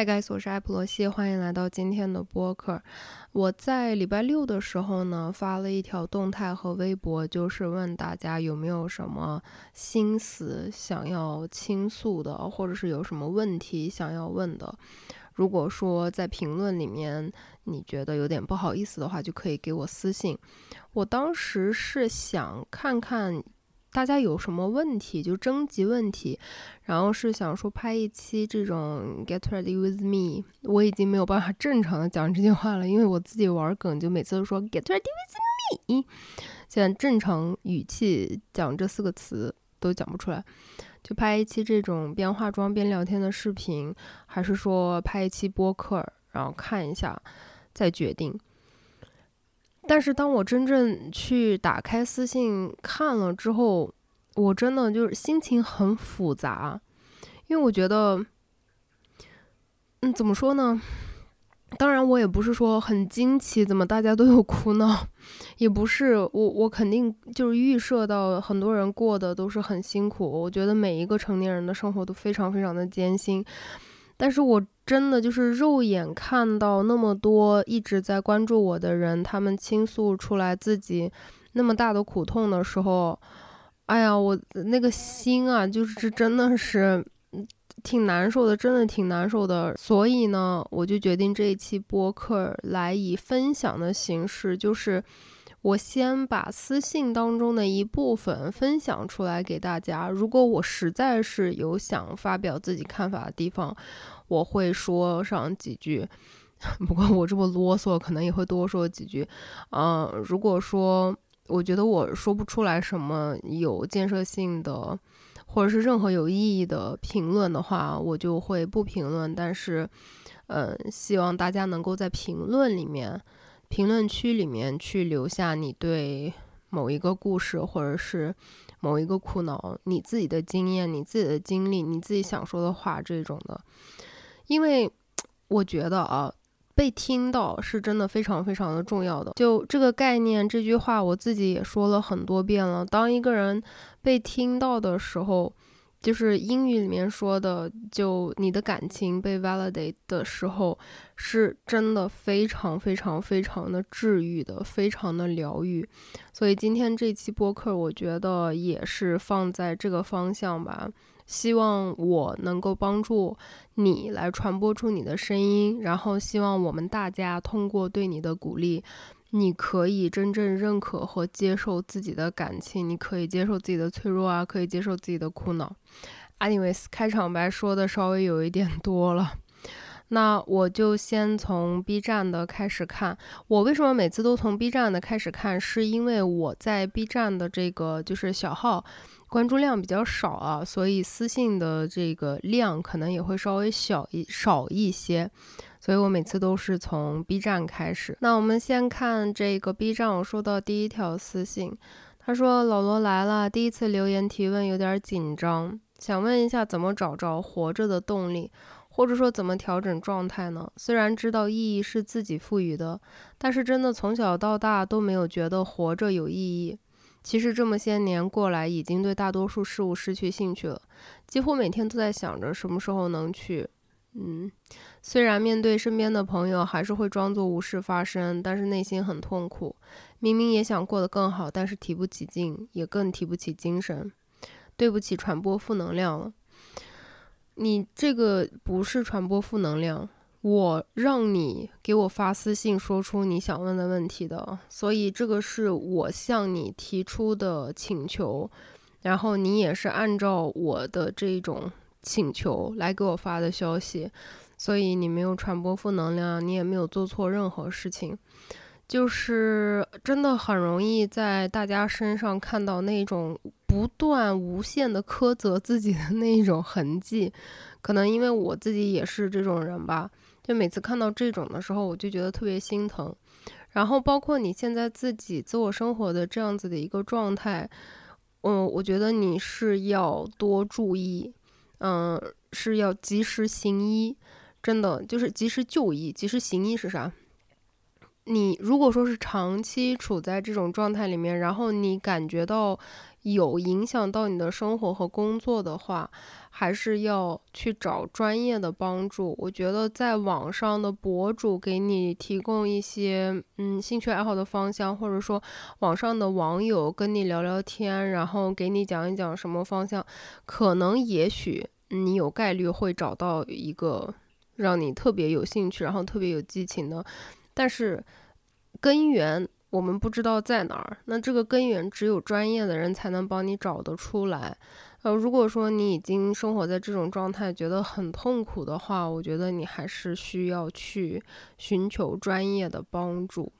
Hi guys，我是艾普罗西，欢迎来到今天的播客。我在礼拜六的时候呢，发了一条动态和微博，就是问大家有没有什么心思想要倾诉的，或者是有什么问题想要问的。如果说在评论里面你觉得有点不好意思的话，就可以给我私信。我当时是想看看。大家有什么问题就征集问题，然后是想说拍一期这种 Get ready with me。我已经没有办法正常的讲这句话了，因为我自己玩梗就每次都说 Get ready with me，现在正常语气讲这四个词都讲不出来。就拍一期这种边化妆边聊天的视频，还是说拍一期播客，然后看一下再决定。但是当我真正去打开私信看了之后，我真的就是心情很复杂，因为我觉得，嗯，怎么说呢？当然，我也不是说很惊奇，怎么大家都有苦恼，也不是我，我肯定就是预设到很多人过的都是很辛苦。我觉得每一个成年人的生活都非常非常的艰辛。但是我真的就是肉眼看到那么多一直在关注我的人，他们倾诉出来自己那么大的苦痛的时候，哎呀，我那个心啊，就是真的是挺难受的，真的挺难受的。所以呢，我就决定这一期播客来以分享的形式，就是。我先把私信当中的一部分分享出来给大家。如果我实在是有想发表自己看法的地方，我会说上几句。不过我这么啰嗦，可能也会多说几句。嗯，如果说我觉得我说不出来什么有建设性的，或者是任何有意义的评论的话，我就会不评论。但是，嗯，希望大家能够在评论里面。评论区里面去留下你对某一个故事或者是某一个苦恼你自己的经验、你自己的经历、你自己想说的话这种的，因为我觉得啊，被听到是真的非常非常的重要的。就这个概念，这句话我自己也说了很多遍了。当一个人被听到的时候，就是英语里面说的，就你的感情被 validate 的时候，是真的非常非常非常的治愈的，非常的疗愈。所以今天这期播客，我觉得也是放在这个方向吧，希望我能够帮助你来传播出你的声音，然后希望我们大家通过对你的鼓励。你可以真正认可和接受自己的感情，你可以接受自己的脆弱啊，可以接受自己的苦恼。Anyways，开场白说的稍微有一点多了，那我就先从 B 站的开始看。我为什么每次都从 B 站的开始看？是因为我在 B 站的这个就是小号关注量比较少啊，所以私信的这个量可能也会稍微小一少一些。所以我每次都是从 B 站开始。那我们先看这个 B 站，我收到第一条私信，他说：“老罗来了，第一次留言提问有点紧张，想问一下怎么找着活着的动力，或者说怎么调整状态呢？虽然知道意义是自己赋予的，但是真的从小到大都没有觉得活着有意义。其实这么些年过来，已经对大多数事物失去兴趣了，几乎每天都在想着什么时候能去。”嗯，虽然面对身边的朋友还是会装作无事发生，但是内心很痛苦。明明也想过得更好，但是提不起劲，也更提不起精神。对不起，传播负能量了。你这个不是传播负能量，我让你给我发私信说出你想问的问题的，所以这个是我向你提出的请求，然后你也是按照我的这种。请求来给我发的消息，所以你没有传播负能量，你也没有做错任何事情，就是真的很容易在大家身上看到那种不断无限的苛责自己的那种痕迹。可能因为我自己也是这种人吧，就每次看到这种的时候，我就觉得特别心疼。然后包括你现在自己自我生活的这样子的一个状态，嗯，我觉得你是要多注意。嗯，是要及时行医，真的就是及时就医。及时行医是啥？你如果说是长期处在这种状态里面，然后你感觉到有影响到你的生活和工作的话，还是要去找专业的帮助。我觉得在网上的博主给你提供一些嗯兴趣爱好的方向，或者说网上的网友跟你聊聊天，然后给你讲一讲什么方向，可能也许你有概率会找到一个让你特别有兴趣，然后特别有激情的，但是根源。我们不知道在哪儿，那这个根源只有专业的人才能帮你找得出来。呃，如果说你已经生活在这种状态，觉得很痛苦的话，我觉得你还是需要去寻求专业的帮助。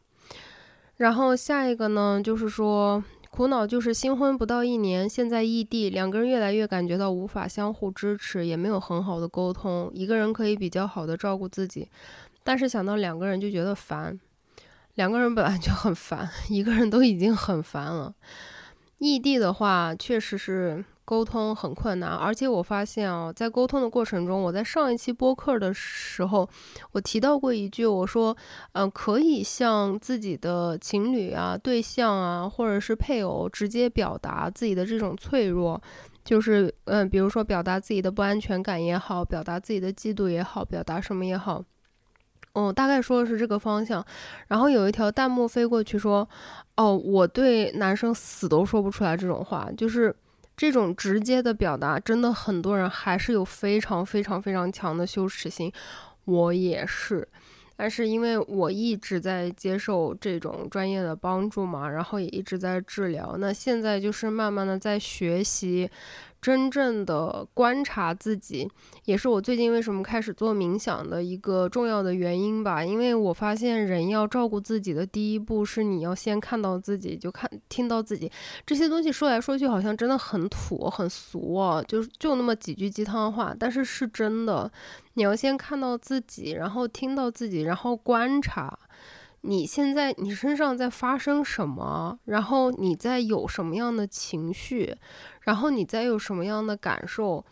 然后下一个呢，就是说苦恼就是新婚不到一年，现在异地，两个人越来越感觉到无法相互支持，也没有很好的沟通。一个人可以比较好的照顾自己，但是想到两个人就觉得烦。两个人本来就很烦，一个人都已经很烦了。异地的话，确实是沟通很困难。而且我发现啊，在沟通的过程中，我在上一期播客的时候，我提到过一句，我说，嗯，可以向自己的情侣啊、对象啊，或者是配偶直接表达自己的这种脆弱，就是，嗯，比如说表达自己的不安全感也好，表达自己的嫉妒也好，表达什么也好。哦，大概说的是这个方向，然后有一条弹幕飞过去说：“哦，我对男生死都说不出来这种话，就是这种直接的表达，真的很多人还是有非常非常非常强的羞耻心，我也是，但是因为我一直在接受这种专业的帮助嘛，然后也一直在治疗，那现在就是慢慢的在学习。”真正的观察自己，也是我最近为什么开始做冥想的一个重要的原因吧。因为我发现，人要照顾自己的第一步是你要先看到自己，就看听到自己这些东西。说来说去，好像真的很土很俗啊，就就那么几句鸡汤话，但是是真的。你要先看到自己，然后听到自己，然后观察。你现在你身上在发生什么？然后你在有什么样的情绪？然后你再有什么样的感受？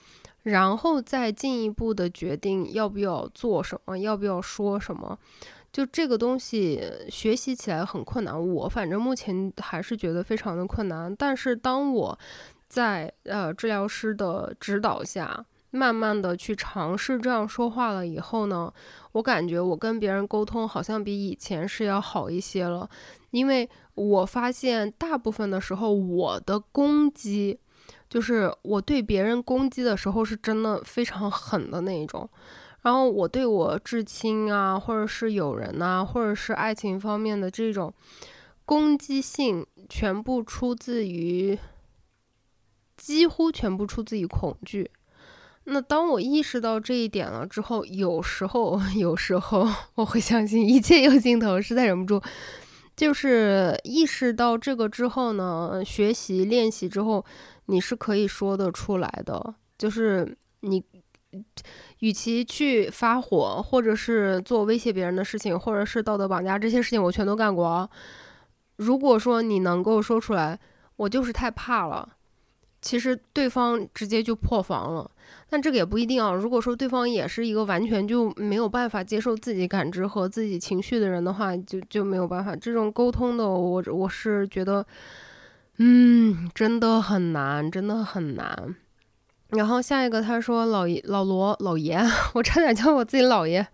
然后再进一步的决定要不要做什么，要不要说什么？就这个东西学习起来很困难，我反正目前还是觉得非常的困难。但是当我在呃治疗师的指导下。慢慢的去尝试这样说话了以后呢，我感觉我跟别人沟通好像比以前是要好一些了，因为我发现大部分的时候我的攻击，就是我对别人攻击的时候是真的非常狠的那一种，然后我对我至亲啊，或者是友人呐，或者是爱情方面的这种攻击性，全部出自于，几乎全部出自于恐惧。那当我意识到这一点了之后，有时候，有时候 我会相信一切有尽头，实在忍不住，就是意识到这个之后呢，学习练习之后，你是可以说得出来的。就是你，与其去发火，或者是做威胁别人的事情，或者是道德绑架这些事情，我全都干过。如果说你能够说出来，我就是太怕了。其实对方直接就破防了，但这个也不一定啊。如果说对方也是一个完全就没有办法接受自己感知和自己情绪的人的话，就就没有办法。这种沟通的，我我是觉得，嗯，真的很难，真的很难。然后下一个他说老爷老罗老爷，我差点叫我自己老爷。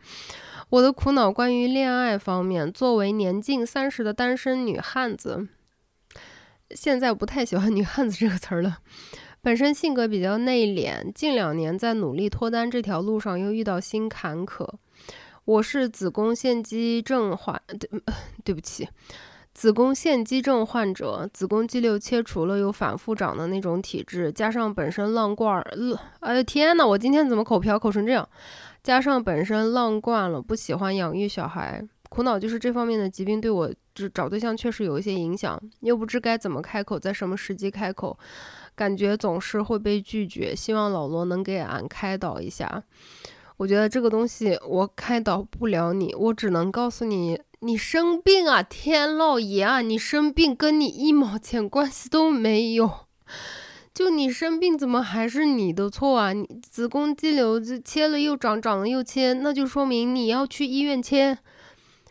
我的苦恼关于恋爱方面，作为年近三十的单身女汉子。现在不太喜欢“女汉子”这个词儿了。本身性格比较内敛，近两年在努力脱单这条路上又遇到新坎坷。我是子宫腺肌症患，对，对不起，子宫腺肌症患者，子宫肌瘤切除了又反复长的那种体质，加上本身浪惯儿，哎天呐，我今天怎么口瓢口成这样？加上本身浪惯了，不喜欢养育小孩。苦恼就是这方面的疾病对我就找对象确实有一些影响，又不知该怎么开口，在什么时机开口，感觉总是会被拒绝。希望老罗能给俺开导一下。我觉得这个东西我开导不了你，我只能告诉你，你生病啊，天老爷啊，你生病跟你一毛钱关系都没有。就你生病怎么还是你的错啊？你子宫肌瘤切了又长，长了又切，那就说明你要去医院切。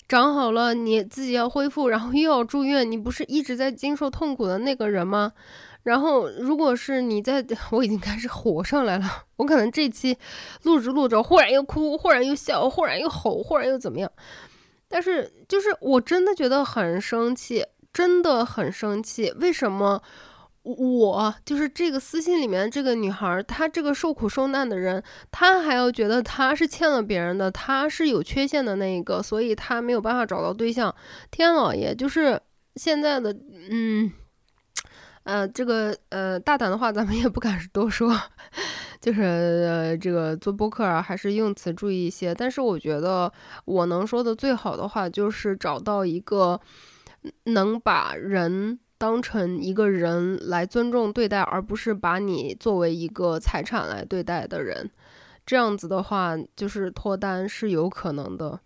长好了，你自己要恢复，然后又要住院，你不是一直在经受痛苦的那个人吗？然后，如果是你在，我已经开始火上来了，我可能这期录着录着，忽然又哭，忽然又笑，忽然又吼，忽然又怎么样？但是，就是我真的觉得很生气，真的很生气。为什么我就是这个私信里面这个女孩，她这个受苦受难的人，她还要觉得她是欠了别人的，她是有缺陷的那一个，所以她没有办法找到对象。天老爷，就是现在的，嗯。呃，这个呃，大胆的话咱们也不敢多说，就是，这个做播客啊，还是用词注意一些。但是我觉得我能说的最好的话，就是找到一个能把人当成一个人来尊重对待，而不是把你作为一个财产来对待的人。这样子的话，就是脱单是有可能的。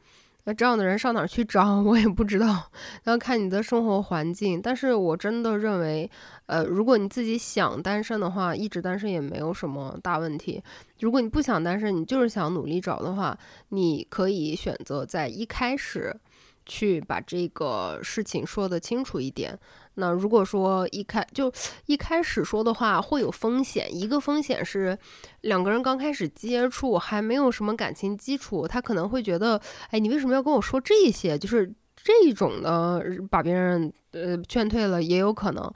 那这样的人上哪儿去找？我也不知道，要看你的生活环境。但是我真的认为，呃，如果你自己想单身的话，一直单身也没有什么大问题。如果你不想单身，你就是想努力找的话，你可以选择在一开始去把这个事情说得清楚一点。那如果说一开就一开始说的话会有风险，一个风险是两个人刚开始接触还没有什么感情基础，他可能会觉得，哎，你为什么要跟我说这些？就是这种的，把别人呃劝退了也有可能。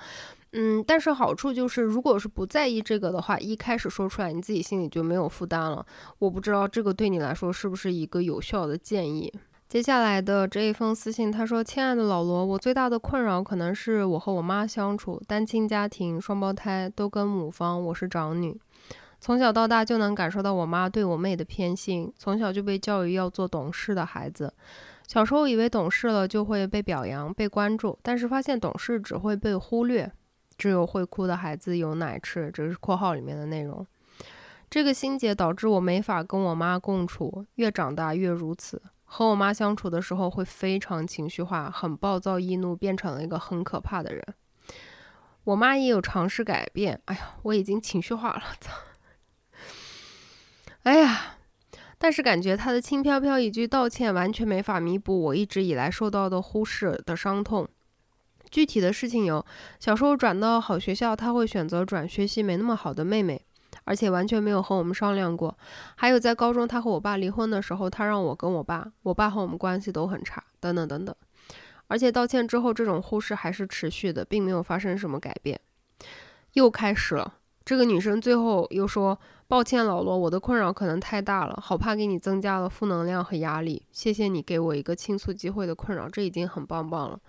嗯，但是好处就是，如果是不在意这个的话，一开始说出来，你自己心里就没有负担了。我不知道这个对你来说是不是一个有效的建议。接下来的这一封私信，他说：“亲爱的老罗，我最大的困扰可能是我和我妈相处，单亲家庭，双胞胎，都跟母方，我是长女，从小到大就能感受到我妈对我妹的偏心，从小就被教育要做懂事的孩子。小时候以为懂事了就会被表扬、被关注，但是发现懂事只会被忽略，只有会哭的孩子有奶吃。这是括号里面的内容。这个心结导致我没法跟我妈共处，越长大越如此。”和我妈相处的时候会非常情绪化，很暴躁易怒，变成了一个很可怕的人。我妈也有尝试改变，哎呀，我已经情绪化了，操！哎呀，但是感觉她的轻飘飘一句道歉，完全没法弥补我一直以来受到的忽视的伤痛。具体的事情有：小时候转到好学校，她会选择转学习没那么好的妹妹。而且完全没有和我们商量过。还有在高中，他和我爸离婚的时候，他让我跟我爸，我爸和我们关系都很差，等等等等。而且道歉之后，这种忽视还是持续的，并没有发生什么改变。又开始了。这个女生最后又说：“抱歉，老罗，我的困扰可能太大了，好怕给你增加了负能量和压力。谢谢你给我一个倾诉机会的困扰，这已经很棒棒了。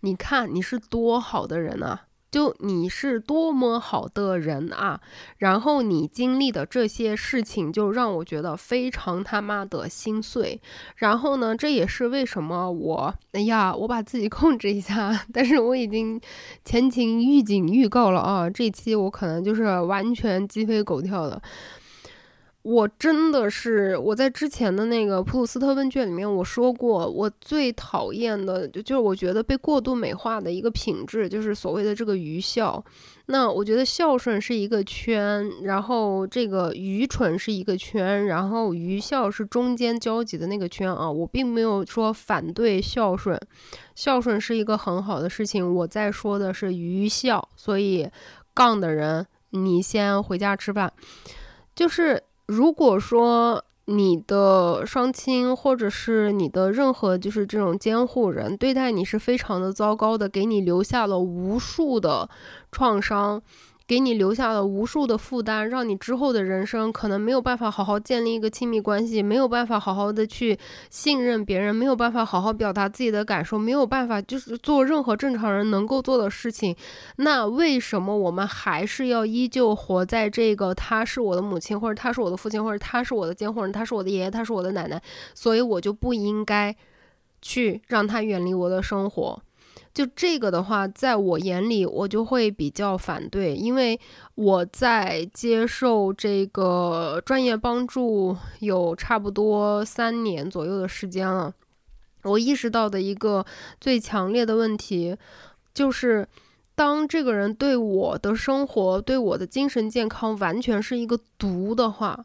你看你是多好的人啊！”就你是多么好的人啊！然后你经历的这些事情，就让我觉得非常他妈的心碎。然后呢，这也是为什么我，哎呀，我把自己 控制一下。但是我已经前情预警预告了啊，这期我可能就是完全鸡飞狗跳的。我真的是我在之前的那个普鲁斯特问卷里面我说过，我最讨厌的就就是我觉得被过度美化的一个品质，就是所谓的这个愚孝。那我觉得孝顺是一个圈，然后这个愚蠢是一个圈，然后愚孝是中间交集的那个圈啊。我并没有说反对孝顺，孝顺是一个很好的事情。我在说的是愚孝，所以杠的人你先回家吃饭，就是。如果说你的双亲或者是你的任何就是这种监护人对待你是非常的糟糕的，给你留下了无数的创伤。给你留下了无数的负担，让你之后的人生可能没有办法好好建立一个亲密关系，没有办法好好的去信任别人，没有办法好好表达自己的感受，没有办法就是做任何正常人能够做的事情。那为什么我们还是要依旧活在这个他是我的母亲，或者他是我的父亲，或者他是我的监护人，他是我的爷爷，他是我的奶奶，所以我就不应该去让他远离我的生活。就这个的话，在我眼里，我就会比较反对，因为我在接受这个专业帮助有差不多三年左右的时间了。我意识到的一个最强烈的问题，就是当这个人对我的生活、对我的精神健康完全是一个毒的话，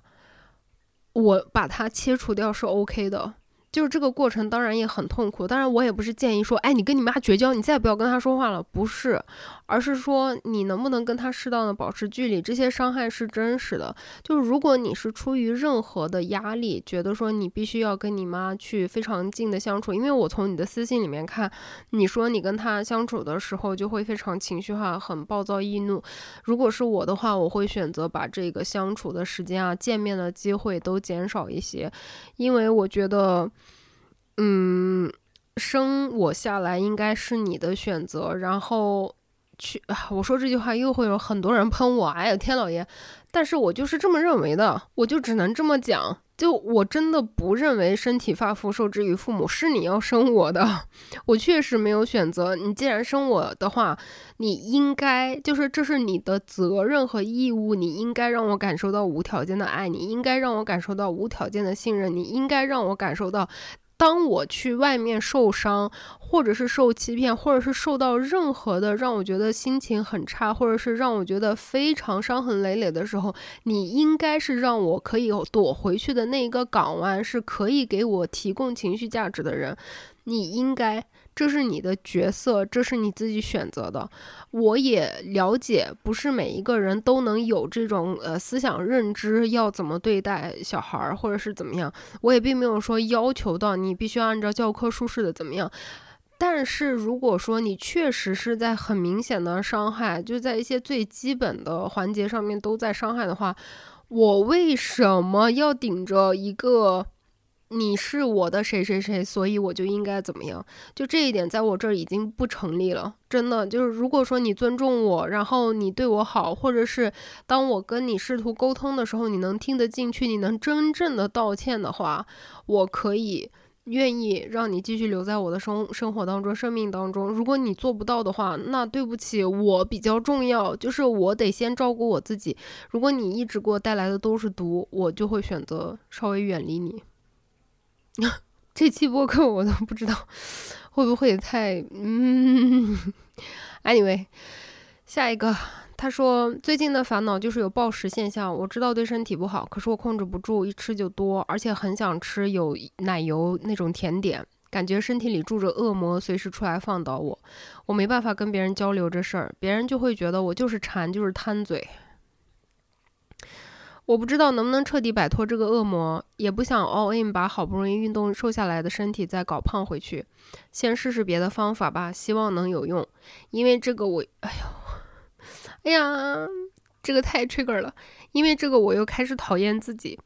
我把它切除掉是 OK 的。就是这个过程当然也很痛苦，当然我也不是建议说，哎，你跟你妈绝交，你再也不要跟她说话了，不是，而是说你能不能跟他适当的保持距离，这些伤害是真实的。就是如果你是出于任何的压力，觉得说你必须要跟你妈去非常近的相处，因为我从你的私信里面看，你说你跟她相处的时候就会非常情绪化，很暴躁易怒。如果是我的话，我会选择把这个相处的时间啊，见面的机会都减少一些，因为我觉得。嗯，生我下来应该是你的选择，然后去啊我说这句话又会有很多人喷我，哎呀天老爷！但是我就是这么认为的，我就只能这么讲。就我真的不认为身体发肤受之于父母，是你要生我的，我确实没有选择。你既然生我的话，你应该就是这是你的责任和义务，你应该让我感受到无条件的爱，你应该让我感受到无条件的信任，你应该让我感受到。当我去外面受伤，或者是受欺骗，或者是受到任何的让我觉得心情很差，或者是让我觉得非常伤痕累累的时候，你应该是让我可以躲回去的那一个港湾，是可以给我提供情绪价值的人，你应该。这是你的角色，这是你自己选择的。我也了解，不是每一个人都能有这种呃思想认知，要怎么对待小孩儿，或者是怎么样。我也并没有说要求到你必须要按照教科书式的怎么样。但是如果说你确实是在很明显的伤害，就在一些最基本的环节上面都在伤害的话，我为什么要顶着一个？你是我的谁谁谁，所以我就应该怎么样？就这一点，在我这儿已经不成立了。真的，就是如果说你尊重我，然后你对我好，或者是当我跟你试图沟通的时候，你能听得进去，你能真正的道歉的话，我可以愿意让你继续留在我的生生活当中、生命当中。如果你做不到的话，那对不起，我比较重要，就是我得先照顾我自己。如果你一直给我带来的都是毒，我就会选择稍微远离你。这期播客我都不知道会不会太嗯。Anyway，下一个，他说最近的烦恼就是有暴食现象，我知道对身体不好，可是我控制不住，一吃就多，而且很想吃有奶油那种甜点，感觉身体里住着恶魔，随时出来放倒我。我没办法跟别人交流这事儿，别人就会觉得我就是馋，就是贪嘴。我不知道能不能彻底摆脱这个恶魔，也不想 all in 把好不容易运动瘦下来的身体再搞胖回去，先试试别的方法吧，希望能有用。因为这个我，哎呦，哎呀，这个太 trigger 了。因为这个我又开始讨厌自己。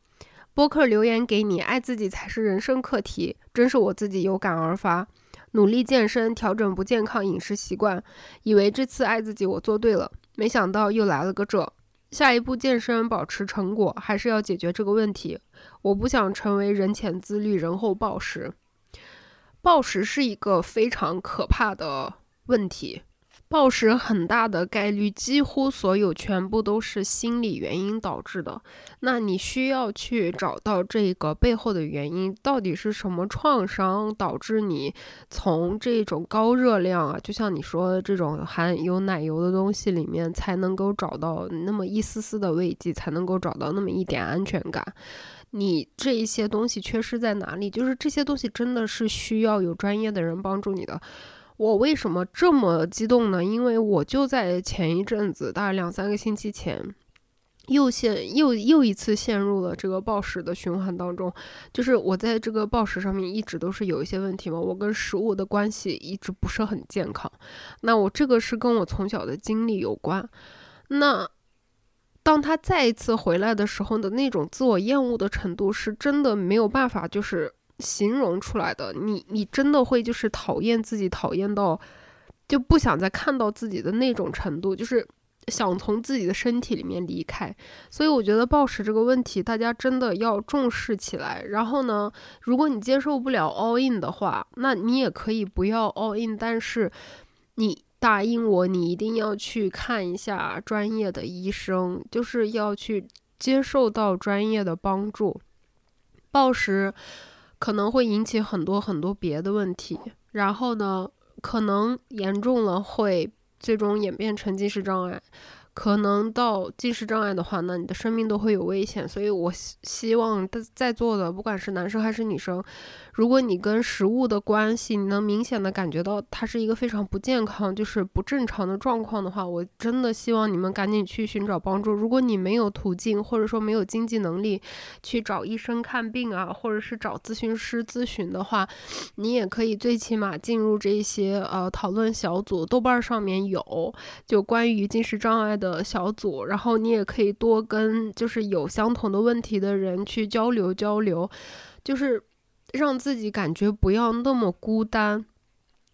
播客留言给你，爱自己才是人生课题，真是我自己有感而发，努力健身，调整不健康饮食习惯，以为这次爱自己我做对了，没想到又来了个这。下一步健身保持成果，还是要解决这个问题。我不想成为人前自律，人后暴食。暴食是一个非常可怕的问题。暴食很大的概率，几乎所有全部都是心理原因导致的。那你需要去找到这个背后的原因，到底是什么创伤导致你从这种高热量啊，就像你说的这种含有奶油的东西里面，才能够找到那么一丝丝的慰藉，才能够找到那么一点安全感。你这一些东西缺失在哪里？就是这些东西真的是需要有专业的人帮助你的。我为什么这么激动呢？因为我就在前一阵子，大概两三个星期前，又陷又又一次陷入了这个暴食的循环当中。就是我在这个暴食上面一直都是有一些问题嘛，我跟食物的关系一直不是很健康。那我这个是跟我从小的经历有关。那当他再一次回来的时候的那种自我厌恶的程度，是真的没有办法，就是。形容出来的，你你真的会就是讨厌自己，讨厌到就不想再看到自己的那种程度，就是想从自己的身体里面离开。所以我觉得暴食这个问题，大家真的要重视起来。然后呢，如果你接受不了 all in 的话，那你也可以不要 all in，但是你答应我，你一定要去看一下专业的医生，就是要去接受到专业的帮助。暴食。可能会引起很多很多别的问题，然后呢，可能严重了会最终演变成近视障碍，可能到近视障碍的话，那你的生命都会有危险。所以我希希望在在座的，不管是男生还是女生，如果你跟食物的关系，你能明显的感觉到它是一个非常不健康，就是不正常的状况的话，我真的希望你们赶紧去寻找帮助。如果你没有途径，或者说没有经济能力去找医生看病啊，或者是找咨询师咨询的话，你也可以最起码进入这些呃讨论小组，豆瓣上面有就关于进食障碍。的小组，然后你也可以多跟就是有相同的问题的人去交流交流，就是让自己感觉不要那么孤单。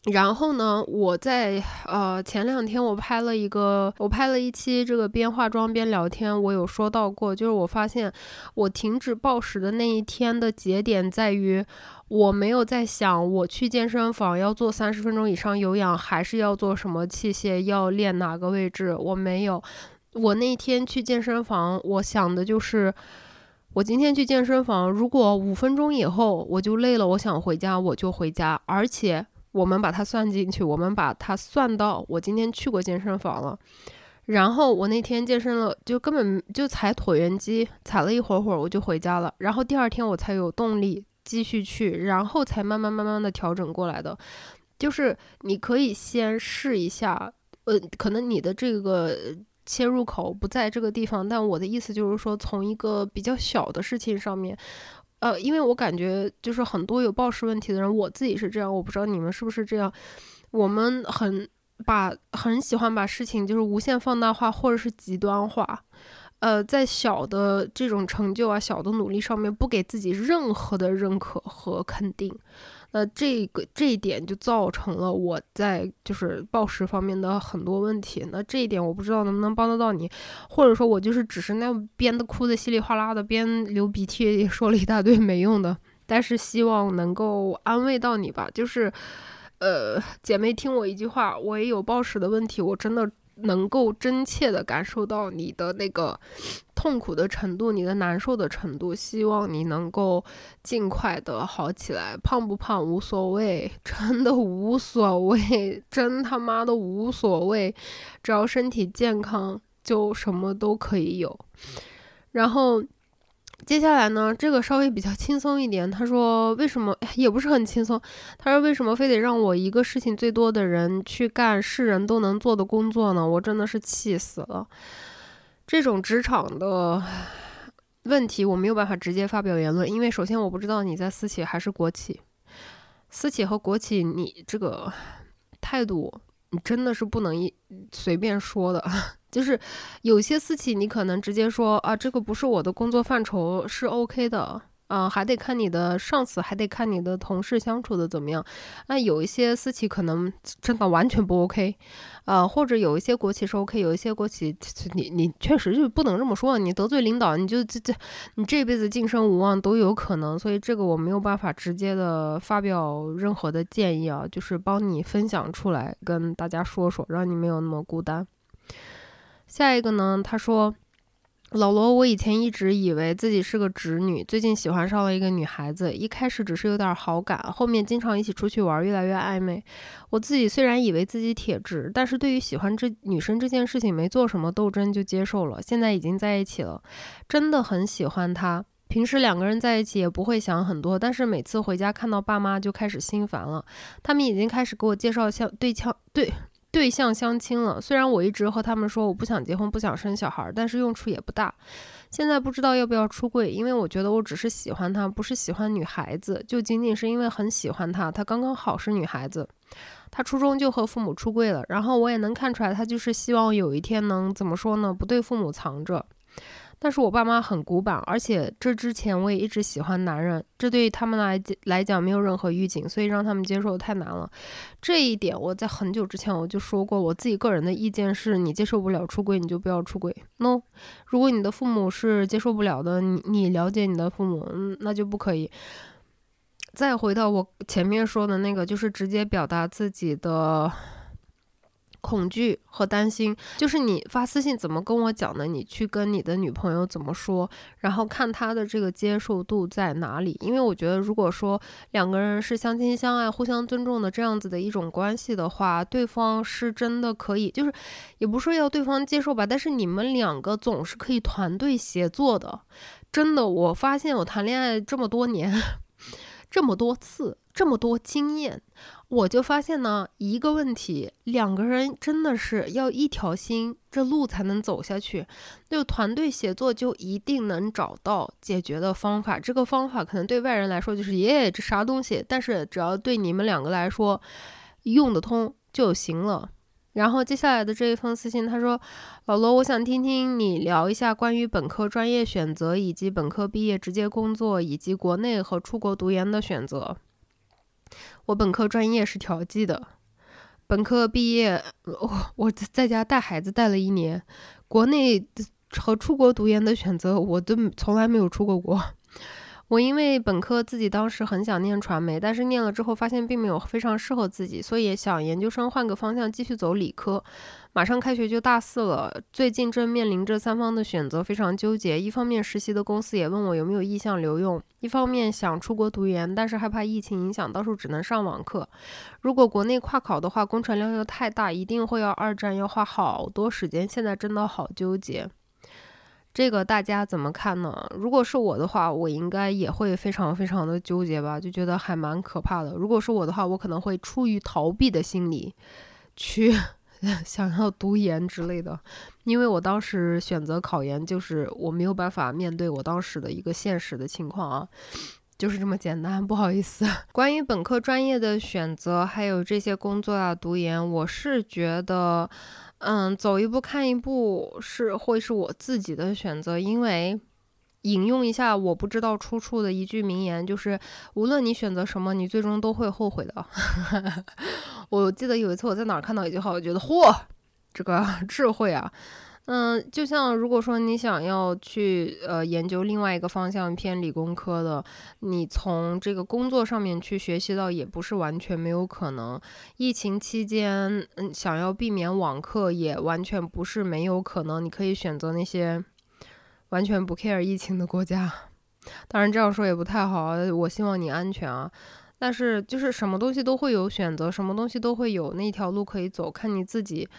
然后呢，我在呃前两天我拍了一个，我拍了一期这个边化妆边聊天，我有说到过，就是我发现我停止暴食的那一天的节点在于，我没有在想我去健身房要做三十分钟以上有氧，还是要做什么器械，要练哪个位置，我没有。我那天去健身房，我想的就是，我今天去健身房，如果五分钟以后我就累了，我想回家，我就回家，而且。我们把它算进去，我们把它算到我今天去过健身房了。然后我那天健身了，就根本就踩椭圆机，踩了一会儿会儿我就回家了。然后第二天我才有动力继续去，然后才慢慢慢慢的调整过来的。就是你可以先试一下，呃，可能你的这个切入口不在这个地方，但我的意思就是说，从一个比较小的事情上面。呃，因为我感觉就是很多有暴食问题的人，我自己是这样，我不知道你们是不是这样。我们很把很喜欢把事情就是无限放大化，或者是极端化。呃，在小的这种成就啊、小的努力上面，不给自己任何的认可和肯定。那这个这一点就造成了我在就是暴食方面的很多问题。那这一点我不知道能不能帮得到你，或者说我就是只是那边的哭的稀里哗啦的，边流鼻涕也说了一大堆没用的，但是希望能够安慰到你吧。就是，呃，姐妹听我一句话，我也有暴食的问题，我真的。能够真切的感受到你的那个痛苦的程度，你的难受的程度，希望你能够尽快的好起来。胖不胖无所谓，真的无所谓，真他妈的无所谓，只要身体健康，就什么都可以有。然后。接下来呢，这个稍微比较轻松一点。他说：“为什么 也不是很轻松？他说为什么非得让我一个事情最多的人去干世人都能做的工作呢？我真的是气死了。这种职场的问题，我没有办法直接发表言论，因为首先我不知道你在私企还是国企。私企和国企，你这个态度，你真的是不能一随便说的。”就是有些私企，你可能直接说啊，这个不是我的工作范畴，是 OK 的，啊，还得看你的上司，还得看你的同事相处的怎么样。那有一些私企可能真的完全不 OK，啊，或者有一些国企是 OK，有一些国企你你确实就不能这么说，你得罪领导，你就这这你这辈子晋升无望都有可能。所以这个我没有办法直接的发表任何的建议啊，就是帮你分享出来跟大家说说，让你没有那么孤单。下一个呢？他说：“老罗，我以前一直以为自己是个直女，最近喜欢上了一个女孩子。一开始只是有点好感，后面经常一起出去玩，越来越暧昧。我自己虽然以为自己铁直，但是对于喜欢这女生这件事情，没做什么斗争就接受了。现在已经在一起了，真的很喜欢她。平时两个人在一起也不会想很多，但是每次回家看到爸妈就开始心烦了。他们已经开始给我介绍像对象对。”对象相亲了，虽然我一直和他们说我不想结婚，不想生小孩，但是用处也不大。现在不知道要不要出柜，因为我觉得我只是喜欢他，不是喜欢女孩子，就仅仅是因为很喜欢他。他刚刚好是女孩子，他初中就和父母出柜了，然后我也能看出来，他就是希望有一天能怎么说呢？不对父母藏着。但是我爸妈很古板，而且这之前我也一直喜欢男人，这对他们来来讲没有任何预警，所以让他们接受太难了。这一点我在很久之前我就说过，我自己个人的意见是你接受不了出轨，你就不要出轨。No，如果你的父母是接受不了的，你你了解你的父母，嗯，那就不可以。再回到我前面说的那个，就是直接表达自己的恐惧和担心，就是你发私信怎么跟我讲的，你去跟你的女朋友怎么说，然后看她的这个接受度在哪里。因为我觉得，如果说两个人是相亲相爱、互相尊重的这样子的一种关系的话，对方是真的可以，就是也不是要对方接受吧，但是你们两个总是可以团队协作的。真的，我发现我谈恋爱这么多年，这么多次，这么多经验。我就发现呢，一个问题，两个人真的是要一条心，这路才能走下去。就团队协作，就一定能找到解决的方法。这个方法可能对外人来说就是耶，这啥东西？但是只要对你们两个来说用得通就行了。然后接下来的这一封私信，他说：“老罗，我想听听你聊一下关于本科专业选择，以及本科毕业直接工作，以及国内和出国读研的选择。”我本科专业是调剂的，本科毕业，我我在家带孩子带了一年，国内和出国读研的选择，我都从来没有出过国。我因为本科自己当时很想念传媒，但是念了之后发现并没有非常适合自己，所以想研究生换个方向继续走理科。马上开学就大四了，最近正面临着三方的选择，非常纠结。一方面实习的公司也问我有没有意向留用，一方面想出国读研，但是害怕疫情影响，到时候只能上网课。如果国内跨考的话，工程量又太大，一定会要二战，要花好多时间。现在真的好纠结。这个大家怎么看呢？如果是我的话，我应该也会非常非常的纠结吧，就觉得还蛮可怕的。如果是我的话，我可能会出于逃避的心理，去 想要读研之类的，因为我当时选择考研，就是我没有办法面对我当时的一个现实的情况啊，就是这么简单。不好意思，关于本科专业的选择，还有这些工作啊，读研，我是觉得。嗯，走一步看一步是会是我自己的选择，因为引用一下我不知道出处的一句名言，就是无论你选择什么，你最终都会后悔的。我记得有一次我在哪儿看到一句话，我觉得嚯，这个 智慧啊。嗯，就像如果说你想要去呃研究另外一个方向偏理工科的，你从这个工作上面去学习到也不是完全没有可能。疫情期间，嗯，想要避免网课也完全不是没有可能。你可以选择那些完全不 care 疫情的国家。当然这样说也不太好，我希望你安全啊。但是就是什么东西都会有选择，什么东西都会有那条路可以走，看你自己。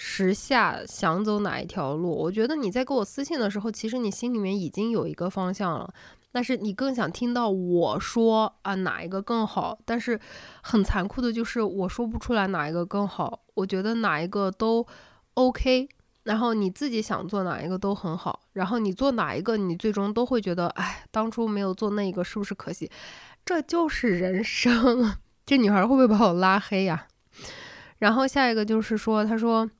时下想走哪一条路？我觉得你在给我私信的时候，其实你心里面已经有一个方向了，但是你更想听到我说啊哪一个更好。但是很残酷的就是我说不出来哪一个更好。我觉得哪一个都 OK，然后你自己想做哪一个都很好，然后你做哪一个，你最终都会觉得，哎，当初没有做那个是不是可惜？这就是人生。这女孩会不会把我拉黑呀？然后下一个就是说，她说。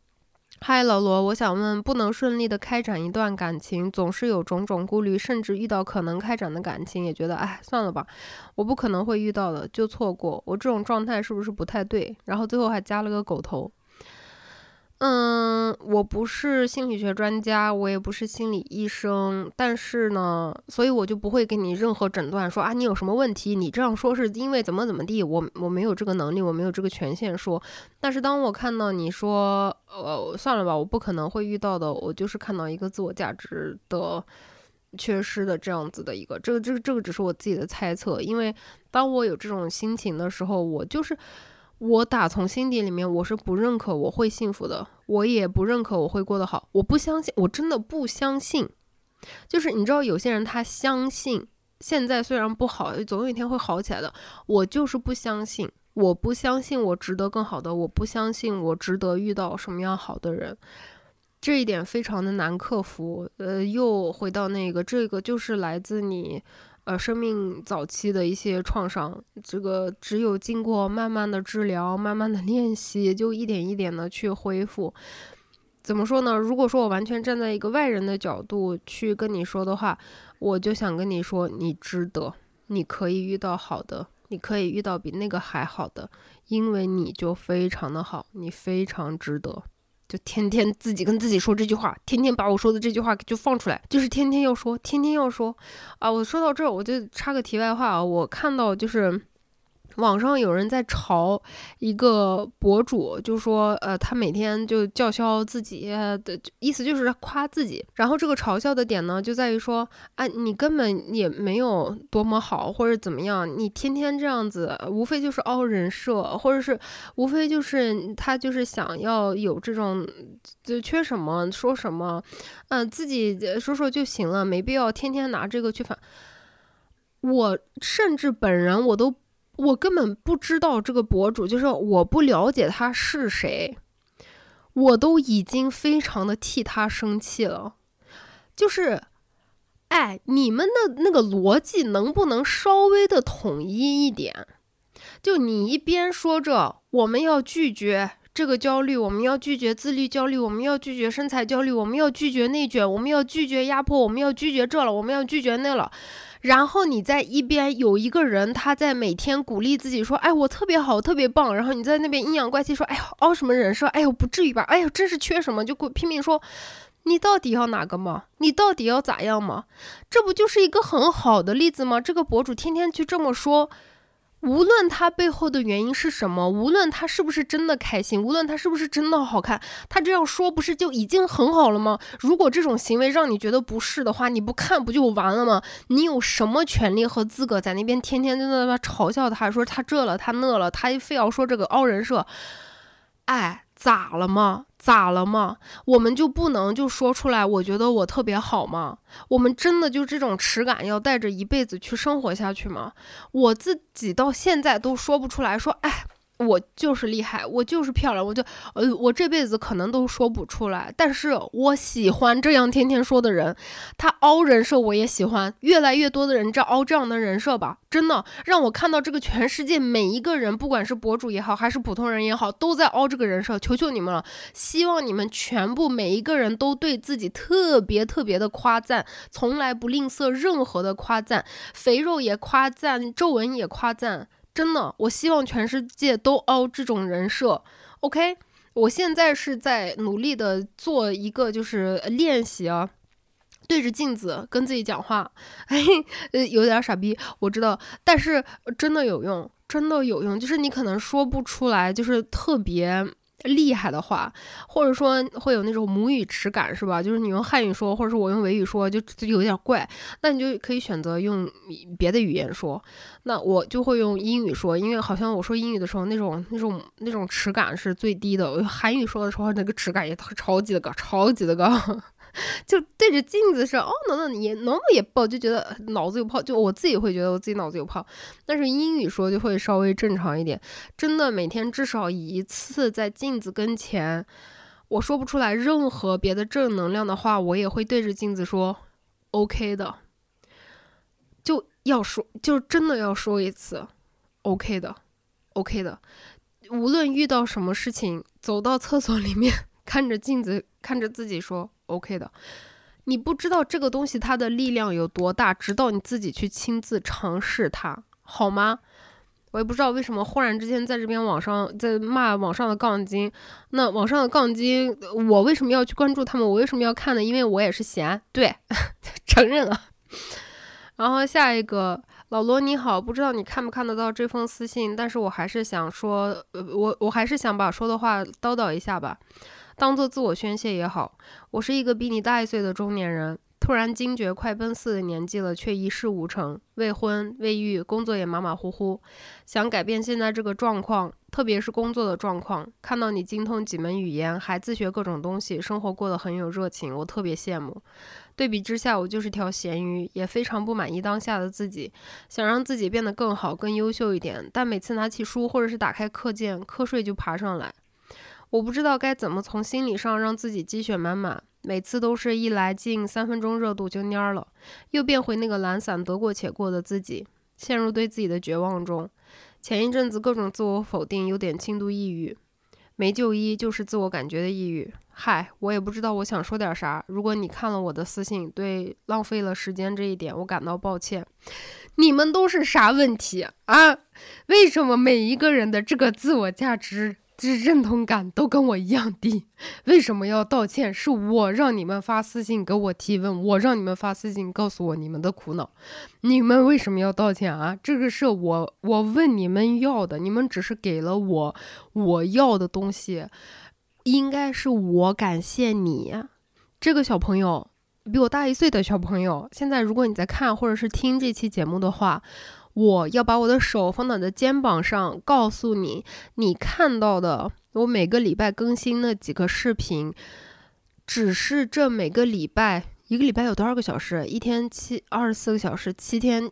嗨，老罗，我想问，不能顺利的开展一段感情，总是有种种顾虑，甚至遇到可能开展的感情，也觉得，哎，算了吧，我不可能会遇到的，就错过。我这种状态是不是不太对？然后最后还加了个狗头。嗯，我不是心理学专家，我也不是心理医生，但是呢，所以我就不会给你任何诊断，说啊你有什么问题，你这样说是因为怎么怎么地，我我没有这个能力，我没有这个权限说。但是当我看到你说，呃，算了吧，我不可能会遇到的，我就是看到一个自我价值的缺失的这样子的一个，这个这个这个只是我自己的猜测，因为当我有这种心情的时候，我就是。我打从心底里面，我是不认可我会幸福的，我也不认可我会过得好，我不相信，我真的不相信。就是你知道，有些人他相信现在虽然不好，总有一天会好起来的。我就是不相信，我不相信我值得更好的，我不相信我值得遇到什么样好的人，这一点非常的难克服。呃，又回到那个，这个就是来自你。呃，生命早期的一些创伤，这个只有经过慢慢的治疗、慢慢的练习，就一点一点的去恢复。怎么说呢？如果说我完全站在一个外人的角度去跟你说的话，我就想跟你说，你值得，你可以遇到好的，你可以遇到比那个还好的，因为你就非常的好，你非常值得。就天天自己跟自己说这句话，天天把我说的这句话就放出来，就是天天要说，天天要说，啊！我说到这儿，我就插个题外话啊，我看到就是网上有人在嘲一个博主，就说，呃，他每天就叫嚣自己的意思就是夸自己。然后这个嘲笑的点呢，就在于说，哎，你根本也没有多么好，或者怎么样，你天天这样子，无非就是凹人设，或者是无非就是他就是想要有这种，就缺什么说什么，嗯，自己说说就行了，没必要天天拿这个去反。我甚至本人我都。我根本不知道这个博主，就是我不了解他是谁，我都已经非常的替他生气了。就是，哎，你们的那个逻辑能不能稍微的统一一点？就你一边说着我们要拒绝这个焦虑，我们要拒绝自律焦虑，我们要拒绝身材焦虑，我们要拒绝内卷，我们要拒绝压迫，我们要拒绝这了，我们要拒绝那了。然后你在一边有一个人，他在每天鼓励自己说：“哎，我特别好，特别棒。”然后你在那边阴阳怪气说：“哎呦，凹什么人设？哎呦，不至于吧？哎呦，真是缺什么就拼命说，你到底要哪个嘛？你到底要咋样嘛？这不就是一个很好的例子吗？这个博主天天去这么说。”无论他背后的原因是什么，无论他是不是真的开心，无论他是不是真的好看，他这样说不是就已经很好了吗？如果这种行为让你觉得不适的话，你不看不就完了吗？你有什么权利和资格在那边天天在那嘲笑他，说他这了他那了，他非要说这个凹人设，哎。咋了吗？咋了吗？我们就不能就说出来？我觉得我特别好吗？我们真的就这种耻感要带着一辈子去生活下去吗？我自己到现在都说不出来，说哎。我就是厉害，我就是漂亮，我就呃，我这辈子可能都说不出来，但是我喜欢这样天天说的人，他凹人设我也喜欢，越来越多的人这凹这样的人设吧，真的让我看到这个全世界每一个人，不管是博主也好，还是普通人也好，都在凹这个人设，求求你们了，希望你们全部每一个人都对自己特别特别的夸赞，从来不吝啬任何的夸赞，肥肉也夸赞，皱纹也夸赞。真的，我希望全世界都凹这种人设。OK，我现在是在努力的做一个就是练习啊，对着镜子跟自己讲话，哎，呃，有点傻逼，我知道，但是真的有用，真的有用。就是你可能说不出来，就是特别。厉害的话，或者说会有那种母语耻感，是吧？就是你用汉语说，或者是我用维语说，就就有点怪。那你就可以选择用别的语言说。那我就会用英语说，因为好像我说英语的时候，那种那种那种耻感是最低的我。韩语说的时候，那个耻感也超级的高，超级的高。就对着镜子说哦，能能也能能也爆，就觉得脑子有泡。就我自己会觉得我自己脑子有泡，但是英语说就会稍微正常一点。真的每天至少一次在镜子跟前，我说不出来任何别的正能量的话，我也会对着镜子说 OK 的，就要说，就真的要说一次 OK 的，OK 的。无论遇到什么事情，走到厕所里面，看着镜子，看着自己说。OK 的，你不知道这个东西它的力量有多大，直到你自己去亲自尝试它，好吗？我也不知道为什么忽然之间在这边网上在骂网上的杠精，那网上的杠精，我为什么要去关注他们？我为什么要看呢？因为我也是闲，对，承认了。然后下一个老罗你好，不知道你看不看得到这封私信，但是我还是想说，呃，我我还是想把说的话叨叨一下吧。当做自我宣泄也好，我是一个比你大一岁的中年人，突然惊觉快奔四的年纪了，却一事无成，未婚未育，工作也马马虎虎，想改变现在这个状况，特别是工作的状况。看到你精通几门语言，还自学各种东西，生活过得很有热情，我特别羡慕。对比之下，我就是条咸鱼，也非常不满意当下的自己，想让自己变得更好、更优秀一点，但每次拿起书或者是打开课件，瞌睡就爬上来。我不知道该怎么从心理上让自己积雪满满，每次都是一来劲，三分钟热度就蔫了，又变回那个懒散得过且过的自己，陷入对自己的绝望中。前一阵子各种自我否定，有点轻度抑郁，没就医就是自我感觉的抑郁。嗨，我也不知道我想说点啥。如果你看了我的私信，对浪费了时间这一点我感到抱歉。你们都是啥问题啊？为什么每一个人的这个自我价值？这认同感都跟我一样低，为什么要道歉？是我让你们发私信给我提问，我让你们发私信告诉我你们的苦恼，你们为什么要道歉啊？这个是我我问你们要的，你们只是给了我我要的东西，应该是我感谢你。这个小朋友比我大一岁的小朋友，现在如果你在看或者是听这期节目的话。我要把我的手放到你的肩膀上，告诉你，你看到的我每个礼拜更新那几个视频，只是这每个礼拜一个礼拜有多少个小时？一天七二十四个小时，七天，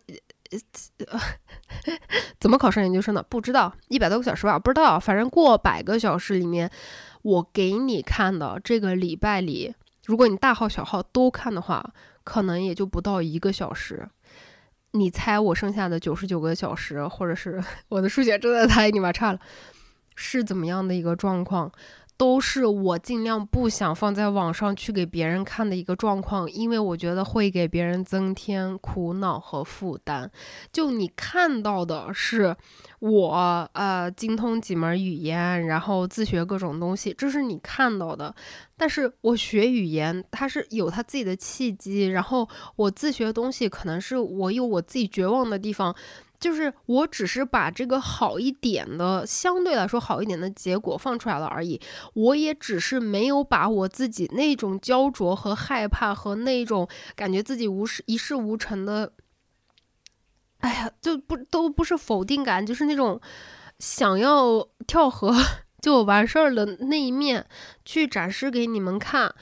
怎么考上研究生的？不知道，一百多个小时吧？不知道，反正过百个小时里面，我给你看的这个礼拜里，如果你大号小号都看的话，可能也就不到一个小时。你猜我剩下的九十九个小时，或者是 我的数学真的太你妈差了，是怎么样的一个状况？都是我尽量不想放在网上去给别人看的一个状况，因为我觉得会给别人增添苦恼和负担。就你看到的是我呃精通几门语言，然后自学各种东西，这是你看到的。但是我学语言，它是有它自己的契机，然后我自学东西，可能是我有我自己绝望的地方。就是我只是把这个好一点的，相对来说好一点的结果放出来了而已。我也只是没有把我自己那种焦灼和害怕和那种感觉自己无事一事无成的，哎呀，就不都不是否定感，就是那种想要跳河 就完事儿的那一面去展示给你们看。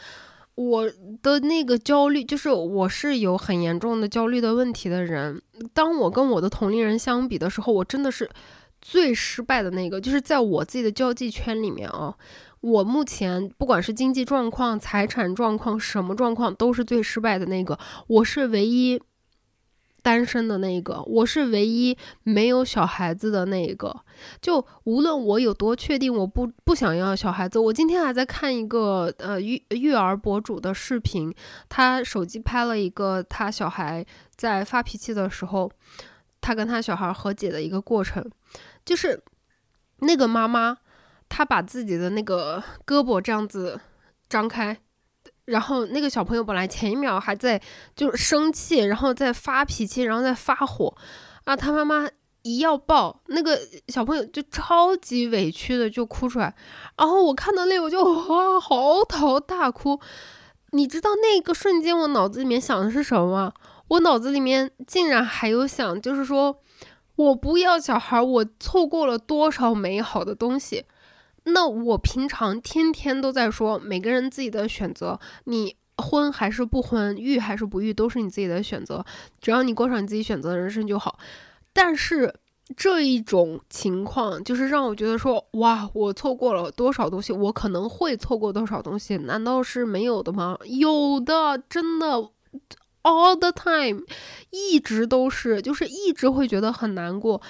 我的那个焦虑，就是我是有很严重的焦虑的问题的人。当我跟我的同龄人相比的时候，我真的是最失败的那个。就是在我自己的交际圈里面啊，我目前不管是经济状况、财产状况、什么状况，都是最失败的那个。我是唯一。单身的那一个，我是唯一没有小孩子的那一个。就无论我有多确定我不不想要小孩子，我今天还在看一个呃育育儿博主的视频，他手机拍了一个他小孩在发脾气的时候，他跟他小孩和解的一个过程，就是那个妈妈，她把自己的那个胳膊这样子张开。然后那个小朋友本来前一秒还在就是生气，然后在发脾气，然后在发火，啊，他妈妈一要抱那个小朋友就超级委屈的就哭出来，然后我看到那我就哇嚎啕大哭。你知道那个瞬间我脑子里面想的是什么吗？我脑子里面竟然还有想，就是说我不要小孩，我错过了多少美好的东西。那我平常天天都在说，每个人自己的选择，你婚还是不婚，育还是不育，都是你自己的选择，只要你过上你自己选择的人生就好。但是这一种情况，就是让我觉得说，哇，我错过了多少东西，我可能会错过多少东西，难道是没有的吗？有的，真的，all the time，一直都是，就是一直会觉得很难过。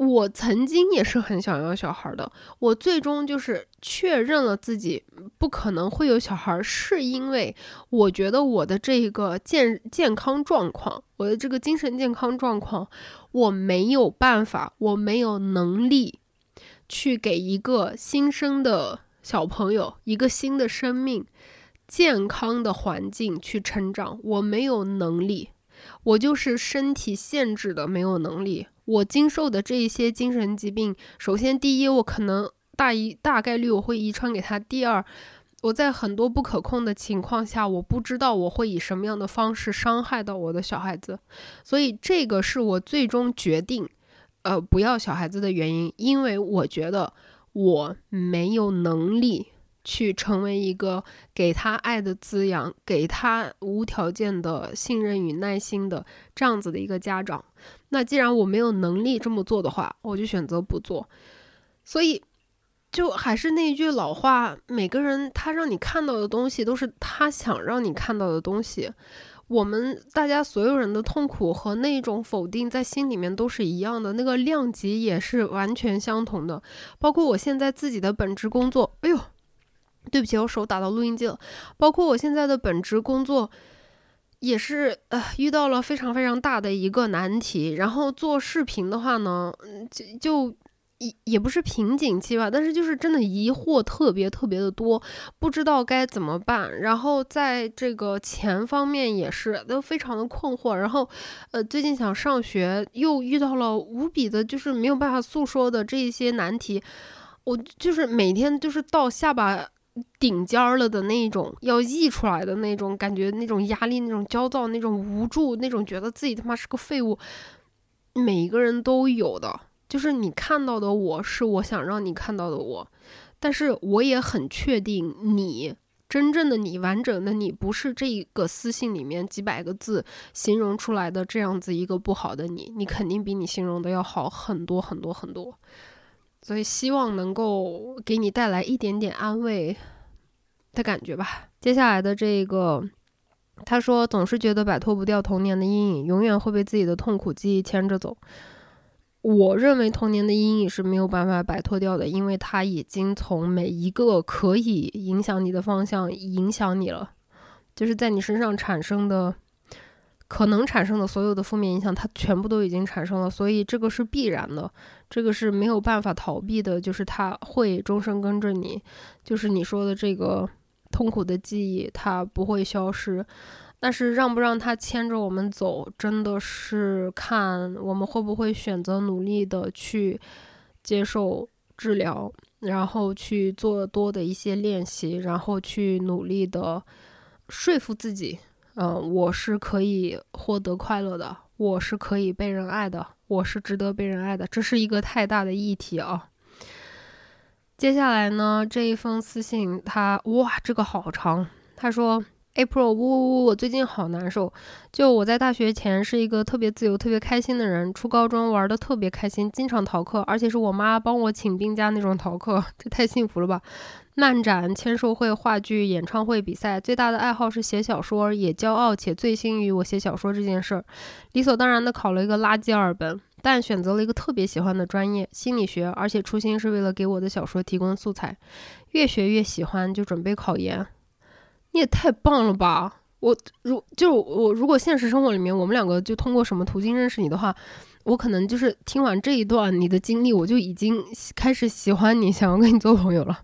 我曾经也是很想要小孩的，我最终就是确认了自己不可能会有小孩，是因为我觉得我的这个健健康状况，我的这个精神健康状况，我没有办法，我没有能力去给一个新生的小朋友一个新的生命健康的环境去成长，我没有能力，我就是身体限制的没有能力。我经受的这一些精神疾病，首先第一，我可能大一大概率我会遗传给他；第二，我在很多不可控的情况下，我不知道我会以什么样的方式伤害到我的小孩子，所以这个是我最终决定，呃，不要小孩子的原因，因为我觉得我没有能力。去成为一个给他爱的滋养，给他无条件的信任与耐心的这样子的一个家长。那既然我没有能力这么做的话，我就选择不做。所以，就还是那句老话：每个人他让你看到的东西，都是他想让你看到的东西。我们大家所有人的痛苦和那种否定，在心里面都是一样的，那个量级也是完全相同的。包括我现在自己的本职工作，哎呦。对不起，我手打到录音机了。包括我现在的本职工作，也是呃遇到了非常非常大的一个难题。然后做视频的话呢，就就也也不是瓶颈期吧，但是就是真的疑惑特别特别的多，不知道该怎么办。然后在这个钱方面也是都非常的困惑。然后，呃，最近想上学，又遇到了无比的，就是没有办法诉说的这一些难题。我就是每天就是到下巴顶尖儿了的那种，要溢出来的那种感觉，那种压力，那种焦躁，那种无助，那种觉得自己他妈是个废物，每一个人都有的。就是你看到的我是我想让你看到的我，但是我也很确定你真正的你完整的你不是这个私信里面几百个字形容出来的这样子一个不好的你，你肯定比你形容的要好很多很多很多，所以希望能够给你带来一点点安慰的感觉吧。接下来的这个，他说总是觉得摆脱不掉童年的阴影，永远会被自己的痛苦记忆牵着走。我认为童年的阴影是没有办法摆脱掉的，因为它已经从每一个可以影响你的方向影响你了，就是在你身上产生的可能产生的所有的负面影响，它全部都已经产生了，所以这个是必然的，这个是没有办法逃避的，就是它会终生跟着你，就是你说的这个痛苦的记忆，它不会消失。但是让不让他牵着我们走，真的是看我们会不会选择努力的去接受治疗，然后去做多的一些练习，然后去努力的说服自己，嗯，我是可以获得快乐的，我是可以被人爱的，我是值得被人爱的，这是一个太大的议题啊。接下来呢，这一封私信，他哇，这个好长，他说。April，呜呜呜！我最近好难受。就我在大学前是一个特别自由、特别开心的人，初高中玩的特别开心，经常逃课，而且是我妈帮我请病假那种逃课，这太幸福了吧！漫展、签售会、话剧、演唱会、比赛，最大的爱好是写小说，也骄傲且醉心于我写小说这件事儿。理所当然的考了一个垃圾二本，但选择了一个特别喜欢的专业——心理学，而且初心是为了给我的小说提供素材。越学越喜欢，就准备考研。你也太棒了吧！我如就我如果现实生活里面我们两个就通过什么途径认识你的话，我可能就是听完这一段你的经历，我就已经开始喜欢你，想要跟你做朋友了。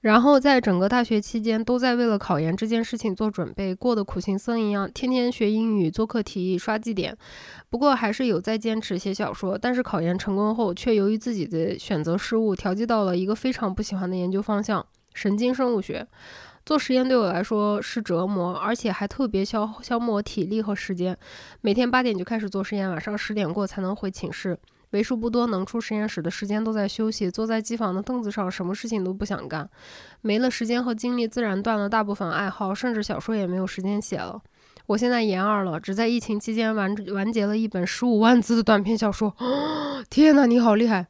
然后在整个大学期间都在为了考研这件事情做准备，过得苦行僧一样，天天学英语、做课题、刷绩点。不过还是有在坚持写小说，但是考研成功后，却由于自己的选择失误，调剂到了一个非常不喜欢的研究方向——神经生物学。做实验对我来说是折磨，而且还特别消消磨体力和时间。每天八点就开始做实验，晚上十点过才能回寝室。为数不多能出实验室的时间都在休息，坐在机房的凳子上，什么事情都不想干。没了时间和精力，自然断了大部分爱好，甚至小说也没有时间写了。我现在研二了，只在疫情期间完完结了一本十五万字的短篇小说。天哪，你好厉害！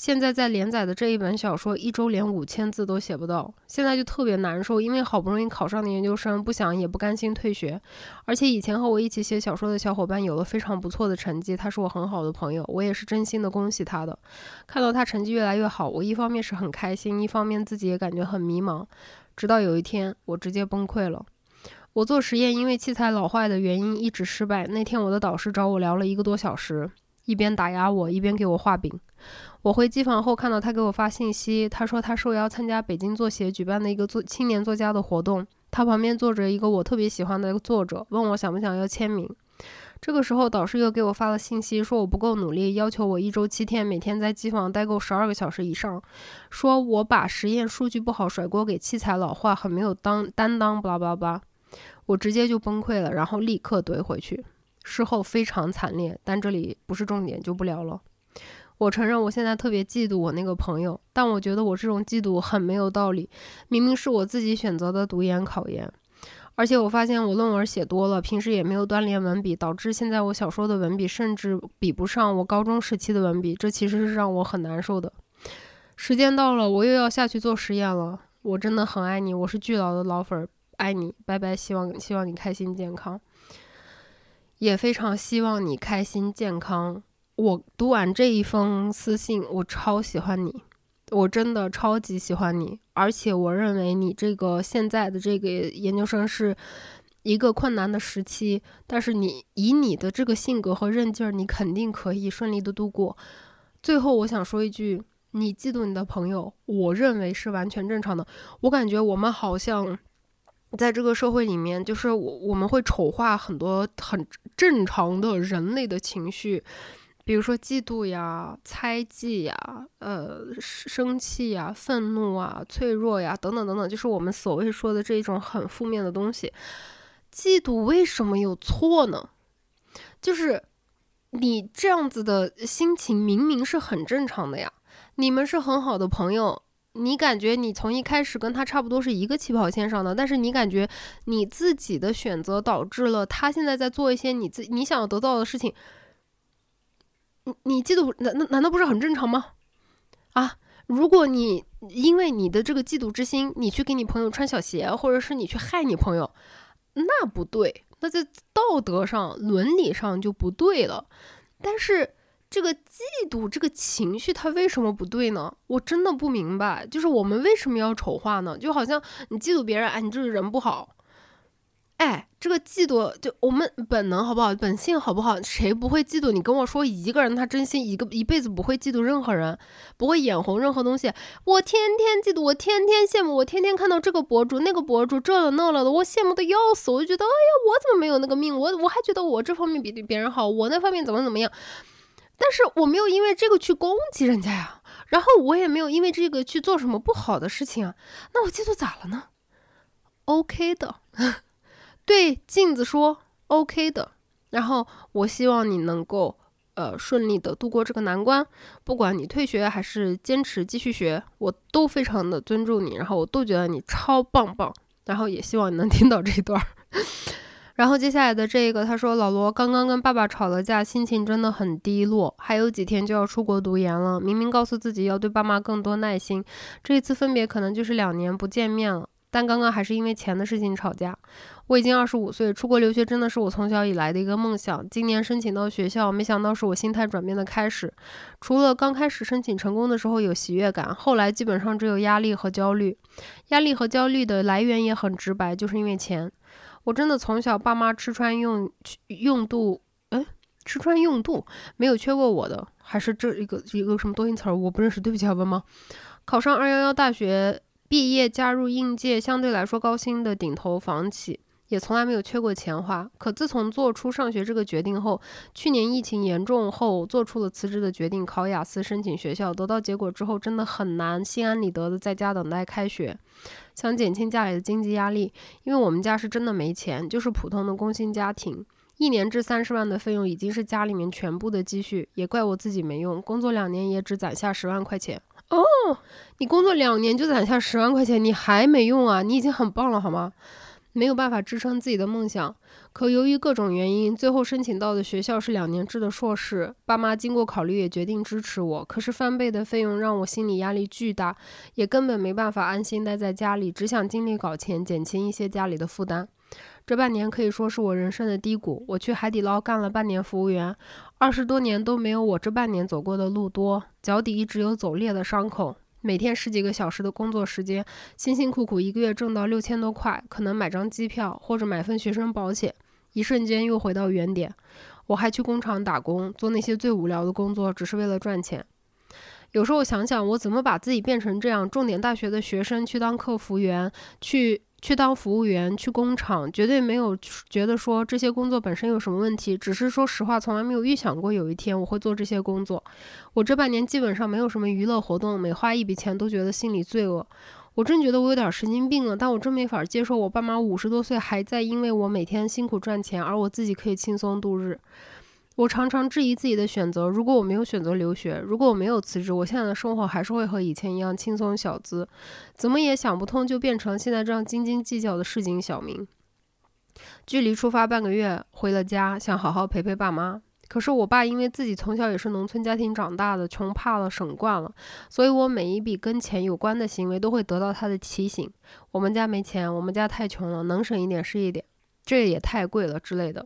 现在在连载的这一本小说，一周连五千字都写不到，现在就特别难受，因为好不容易考上的研究生，不想也不甘心退学，而且以前和我一起写小说的小伙伴有了非常不错的成绩，他是我很好的朋友，我也是真心的恭喜他的。看到他成绩越来越好，我一方面是很开心，一方面自己也感觉很迷茫。直到有一天，我直接崩溃了。我做实验因为器材老坏的原因一直失败。那天我的导师找我聊了一个多小时，一边打压我，一边给我画饼。我回机房后看到他给我发信息，他说他受邀参加北京作协举办的一个作青年作家的活动，他旁边坐着一个我特别喜欢的一个作者，问我想不想要签名。这个时候导师又给我发了信息，说我不够努力，要求我一周七天每天在机房待够十二个小时以上，说我把实验数据不好甩锅给器材老化，很没有当担当，巴拉巴拉巴。我直接就崩溃了，然后立刻怼回去，事后非常惨烈，但这里不是重点，就不聊了。我承认，我现在特别嫉妒我那个朋友，但我觉得我这种嫉妒很没有道理。明明是我自己选择的读研考研，而且我发现我论文写多了，平时也没有锻炼文笔，导致现在我小说的文笔甚至比不上我高中时期的文笔，这其实是让我很难受的。时间到了，我又要下去做实验了。我真的很爱你，我是巨老的老粉，爱你，拜拜。希望希望你开心健康，也非常希望你开心健康。我读完这一封私信，我超喜欢你，我真的超级喜欢你，而且我认为你这个现在的这个研究生是一个困难的时期，但是你以你的这个性格和韧劲儿，你肯定可以顺利的度过。最后，我想说一句：你嫉妒你的朋友，我认为是完全正常的。我感觉我们好像在这个社会里面，就是我我们会丑化很多很正常的人类的情绪。比如说嫉妒呀、猜忌呀、呃生气呀、愤怒啊、脆弱呀等等等等，就是我们所谓说的这种很负面的东西。嫉妒为什么有错呢？就是你这样子的心情明明是很正常的呀。你们是很好的朋友，你感觉你从一开始跟他差不多是一个起跑线上的，但是你感觉你自己的选择导致了他现在在做一些你自你想要得到的事情。你嫉妒难难难道不是很正常吗？啊，如果你因为你的这个嫉妒之心，你去给你朋友穿小鞋，或者是你去害你朋友，那不对，那在道德上、伦理上就不对了。但是这个嫉妒这个情绪，它为什么不对呢？我真的不明白，就是我们为什么要丑化呢？就好像你嫉妒别人，哎，你这个人不好。哎，这个嫉妒就我们本能好不好？本性好不好？谁不会嫉妒？你跟我说一个人，他真心一个一辈子不会嫉妒任何人，不会眼红任何东西。我天天嫉妒，我天天羡慕，我天天看到这个博主那个博主这了那了的，我羡慕的要死。我就觉得，哎呀，我怎么没有那个命？我我还觉得我这方面比别人好，我那方面怎么怎么样？但是我没有因为这个去攻击人家呀，然后我也没有因为这个去做什么不好的事情啊。那我嫉妒咋了呢？OK 的。对镜子说 OK 的，然后我希望你能够呃顺利的度过这个难关，不管你退学还是坚持继续学，我都非常的尊重你，然后我都觉得你超棒棒，然后也希望你能听到这一段。然后接下来的这个，他说老罗刚刚跟爸爸吵了架，心情真的很低落，还有几天就要出国读研了，明明告诉自己要对爸妈更多耐心，这一次分别可能就是两年不见面了。但刚刚还是因为钱的事情吵架。我已经二十五岁，出国留学真的是我从小以来的一个梦想。今年申请到学校，没想到是我心态转变的开始。除了刚开始申请成功的时候有喜悦感，后来基本上只有压力和焦虑。压力和焦虑的来源也很直白，就是因为钱。我真的从小爸妈吃穿用用度，哎，吃穿用度没有缺过我的，还是这一个一个什么多音词儿，我不认识，对不起，好吗？考上二幺幺大学。毕业加入应届，相对来说高薪的顶头房企，也从来没有缺过钱花。可自从做出上学这个决定后，去年疫情严重后，做出了辞职的决定，考雅思申请学校，得到结果之后，真的很难心安理得的在家等待开学。想减轻家里的经济压力，因为我们家是真的没钱，就是普通的工薪家庭，一年至三十万的费用已经是家里面全部的积蓄。也怪我自己没用，工作两年也只攒下十万块钱。哦，你工作两年就攒下十万块钱，你还没用啊？你已经很棒了，好吗？没有办法支撑自己的梦想，可由于各种原因，最后申请到的学校是两年制的硕士。爸妈经过考虑也决定支持我，可是翻倍的费用让我心理压力巨大，也根本没办法安心待在家里，只想尽力搞钱，减轻一些家里的负担。这半年可以说是我人生的低谷。我去海底捞干了半年服务员，二十多年都没有我这半年走过的路多，脚底一直有走裂的伤口。每天十几个小时的工作时间，辛辛苦苦一个月挣到六千多块，可能买张机票或者买份学生保险，一瞬间又回到原点。我还去工厂打工，做那些最无聊的工作，只是为了赚钱。有时候想想，我怎么把自己变成这样？重点大学的学生去当客服员，去。去当服务员，去工厂，绝对没有觉得说这些工作本身有什么问题，只是说实话，从来没有预想过有一天我会做这些工作。我这半年基本上没有什么娱乐活动，每花一笔钱都觉得心里罪恶。我真觉得我有点神经病了，但我真没法接受我爸妈五十多岁还在因为我每天辛苦赚钱，而我自己可以轻松度日。我常常质疑自己的选择。如果我没有选择留学，如果我没有辞职，我现在的生活还是会和以前一样轻松小资。怎么也想不通，就变成现在这样斤斤计较的市井小民。距离出发半个月，回了家，想好好陪陪爸妈。可是我爸因为自己从小也是农村家庭长大的，穷怕了，省惯了，所以我每一笔跟钱有关的行为都会得到他的提醒。我们家没钱，我们家太穷了，能省一点是一点，这也太贵了之类的。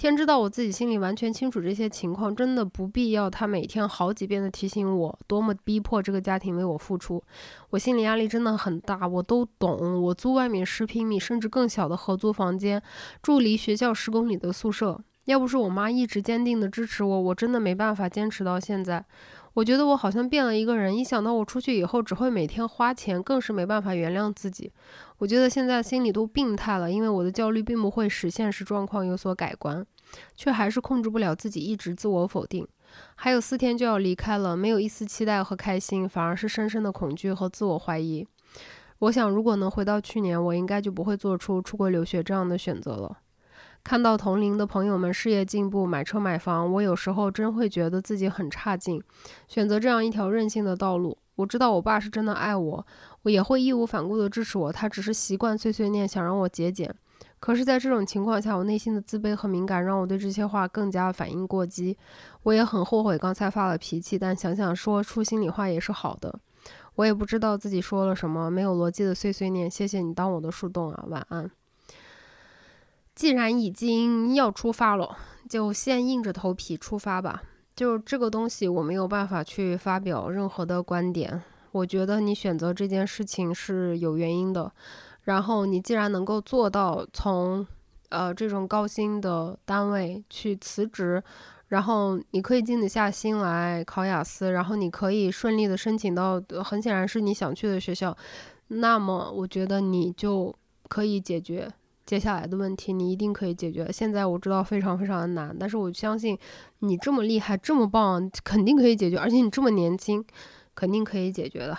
天知道，我自己心里完全清楚这些情况，真的不必要他每天好几遍的提醒我，多么逼迫这个家庭为我付出。我心理压力真的很大，我都懂。我租外面十平米甚至更小的合租房间，住离学校十公里的宿舍。要不是我妈一直坚定的支持我，我真的没办法坚持到现在。我觉得我好像变了一个人，一想到我出去以后只会每天花钱，更是没办法原谅自己。我觉得现在心里都病态了，因为我的焦虑并不会使现实状况有所改观，却还是控制不了自己，一直自我否定。还有四天就要离开了，没有一丝期待和开心，反而是深深的恐惧和自我怀疑。我想，如果能回到去年，我应该就不会做出出国留学这样的选择了。看到同龄的朋友们事业进步、买车买房，我有时候真会觉得自己很差劲，选择这样一条任性的道路。我知道我爸是真的爱我，我也会义无反顾的支持我。他只是习惯碎碎念，想让我节俭。可是，在这种情况下，我内心的自卑和敏感让我对这些话更加反应过激。我也很后悔刚才发了脾气，但想想说出心里话也是好的。我也不知道自己说了什么，没有逻辑的碎碎念。谢谢你当我的树洞啊，晚安。既然已经要出发了，就先硬着头皮出发吧。就这个东西，我没有办法去发表任何的观点。我觉得你选择这件事情是有原因的。然后你既然能够做到从，呃这种高薪的单位去辞职，然后你可以静得下心来考雅思，然后你可以顺利的申请到很显然是你想去的学校，那么我觉得你就可以解决接下来的问题，你一定可以解决。现在我知道非常非常的难，但是我相信你这么厉害，这么棒，肯定可以解决，而且你这么年轻，肯定可以解决的。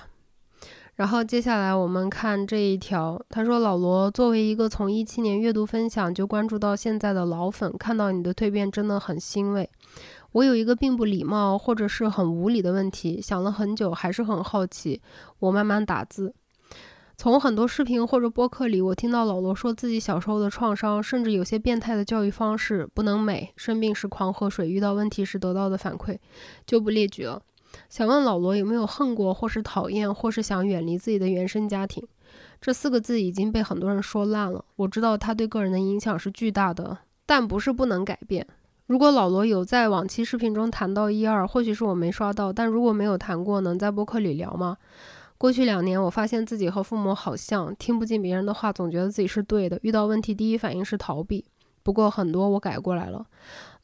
然后接下来我们看这一条，他说：“老罗，作为一个从一七年阅读分享就关注到现在的老粉，看到你的蜕变真的很欣慰。我有一个并不礼貌或者是很无理的问题，想了很久，还是很好奇。我慢慢打字，从很多视频或者播客里，我听到老罗说自己小时候的创伤，甚至有些变态的教育方式，不能美，生病时狂喝水，遇到问题时得到的反馈，就不列举了。”想问老罗有没有恨过，或是讨厌，或是想远离自己的原生家庭？这四个字已经被很多人说烂了。我知道他对个人的影响是巨大的，但不是不能改变。如果老罗有在往期视频中谈到一二，或许是我没刷到。但如果没有谈过，能在播客里聊吗？过去两年，我发现自己和父母好像，听不进别人的话，总觉得自己是对的。遇到问题，第一反应是逃避。不过很多我改过来了。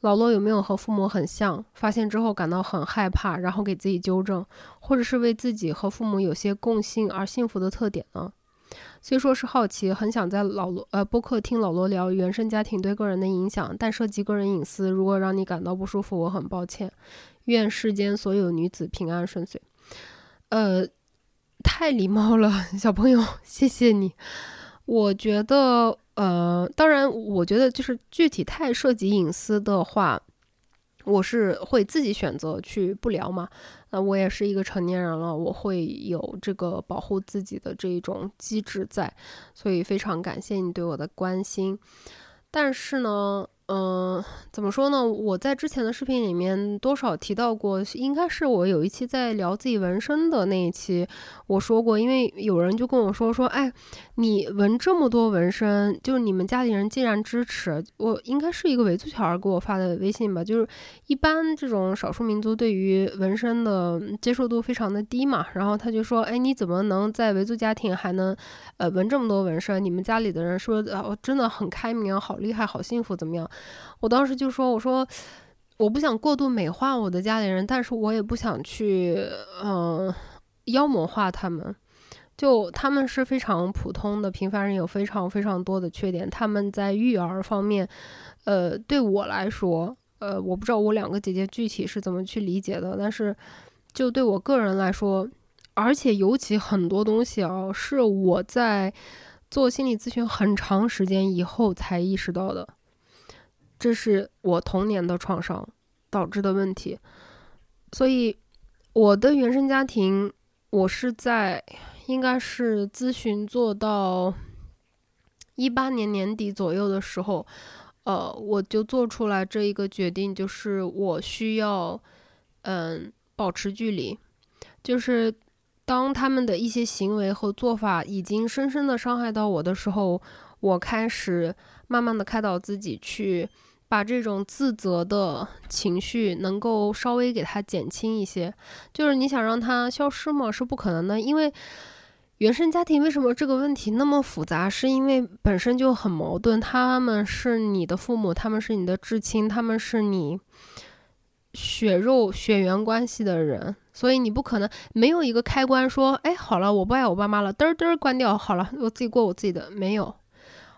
老罗有没有和父母很像？发现之后感到很害怕，然后给自己纠正，或者是为自己和父母有些共性而幸福的特点呢？虽说是好奇，很想在老罗呃播客听老罗聊原生家庭对个人的影响，但涉及个人隐私，如果让你感到不舒服，我很抱歉。愿世间所有女子平安顺遂。呃，太礼貌了，小朋友，谢谢你。我觉得。呃，当然，我觉得就是具体太涉及隐私的话，我是会自己选择去不聊嘛。那我也是一个成年人了，我会有这个保护自己的这一种机制在，所以非常感谢你对我的关心。但是呢。嗯，怎么说呢？我在之前的视频里面多少提到过，应该是我有一期在聊自己纹身的那一期，我说过，因为有人就跟我说说，哎，你纹这么多纹身，就是你们家里人既然支持，我应该是一个维族小孩给我发的微信吧，就是一般这种少数民族对于纹身的接受度非常的低嘛，然后他就说，哎，你怎么能在维族家庭还能，呃，纹这么多纹身？你们家里的人说，哦，真的很开明，好厉害，好幸福，怎么样？我当时就说：“我说，我不想过度美化我的家里人，但是我也不想去，嗯，妖魔化他们。就他们是非常普通的平凡人，有非常非常多的缺点。他们在育儿方面，呃，对我来说，呃，我不知道我两个姐姐具体是怎么去理解的，但是就对我个人来说，而且尤其很多东西啊，是我在做心理咨询很长时间以后才意识到的。”这是我童年的创伤导致的问题，所以我的原生家庭，我是在应该是咨询做到一八年年底左右的时候，呃，我就做出来这一个决定，就是我需要嗯保持距离，就是当他们的一些行为和做法已经深深的伤害到我的时候，我开始慢慢的开导自己去。把这种自责的情绪能够稍微给它减轻一些，就是你想让它消失吗？是不可能的，因为原生家庭为什么这个问题那么复杂？是因为本身就很矛盾，他们是你的父母，他们是你的至亲，他们是你血肉血缘关系的人，所以你不可能没有一个开关说，哎，好了，我不爱我爸妈了，嘚儿嘚儿关掉，好了，我自己过我自己的。没有，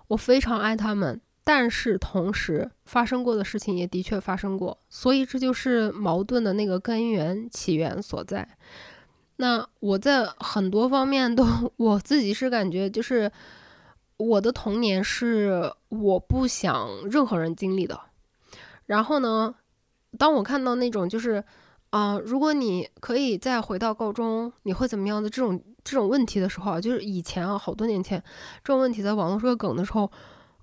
我非常爱他们，但是同时发生过的事情也的确发生过，所以这就是矛盾的那个根源起源所在。那我在很多方面都，我自己是感觉就是我的童年是我不想任何人经历的，然后呢？当我看到那种就是，啊，如果你可以再回到高中，你会怎么样的这种这种问题的时候啊，就是以前啊，好多年前这种问题在网络是个梗的时候，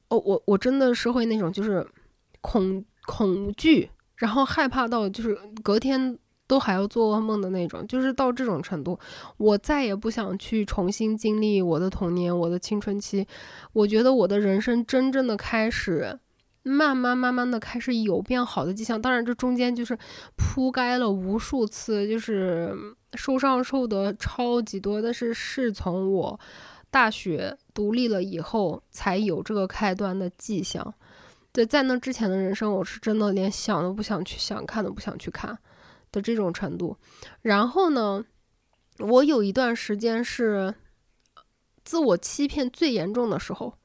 哦，我我真的是会那种就是恐恐惧，然后害怕到就是隔天都还要做噩梦的那种，就是到这种程度，我再也不想去重新经历我的童年，我的青春期，我觉得我的人生真正的开始。慢慢慢慢的开始有变好的迹象，当然这中间就是铺盖了无数次，就是受伤受的超级多。但是是从我大学独立了以后才有这个开端的迹象。对，在那之前的人生，我是真的连想都不想去想，看都不想去看的这种程度。然后呢，我有一段时间是自我欺骗最严重的时候，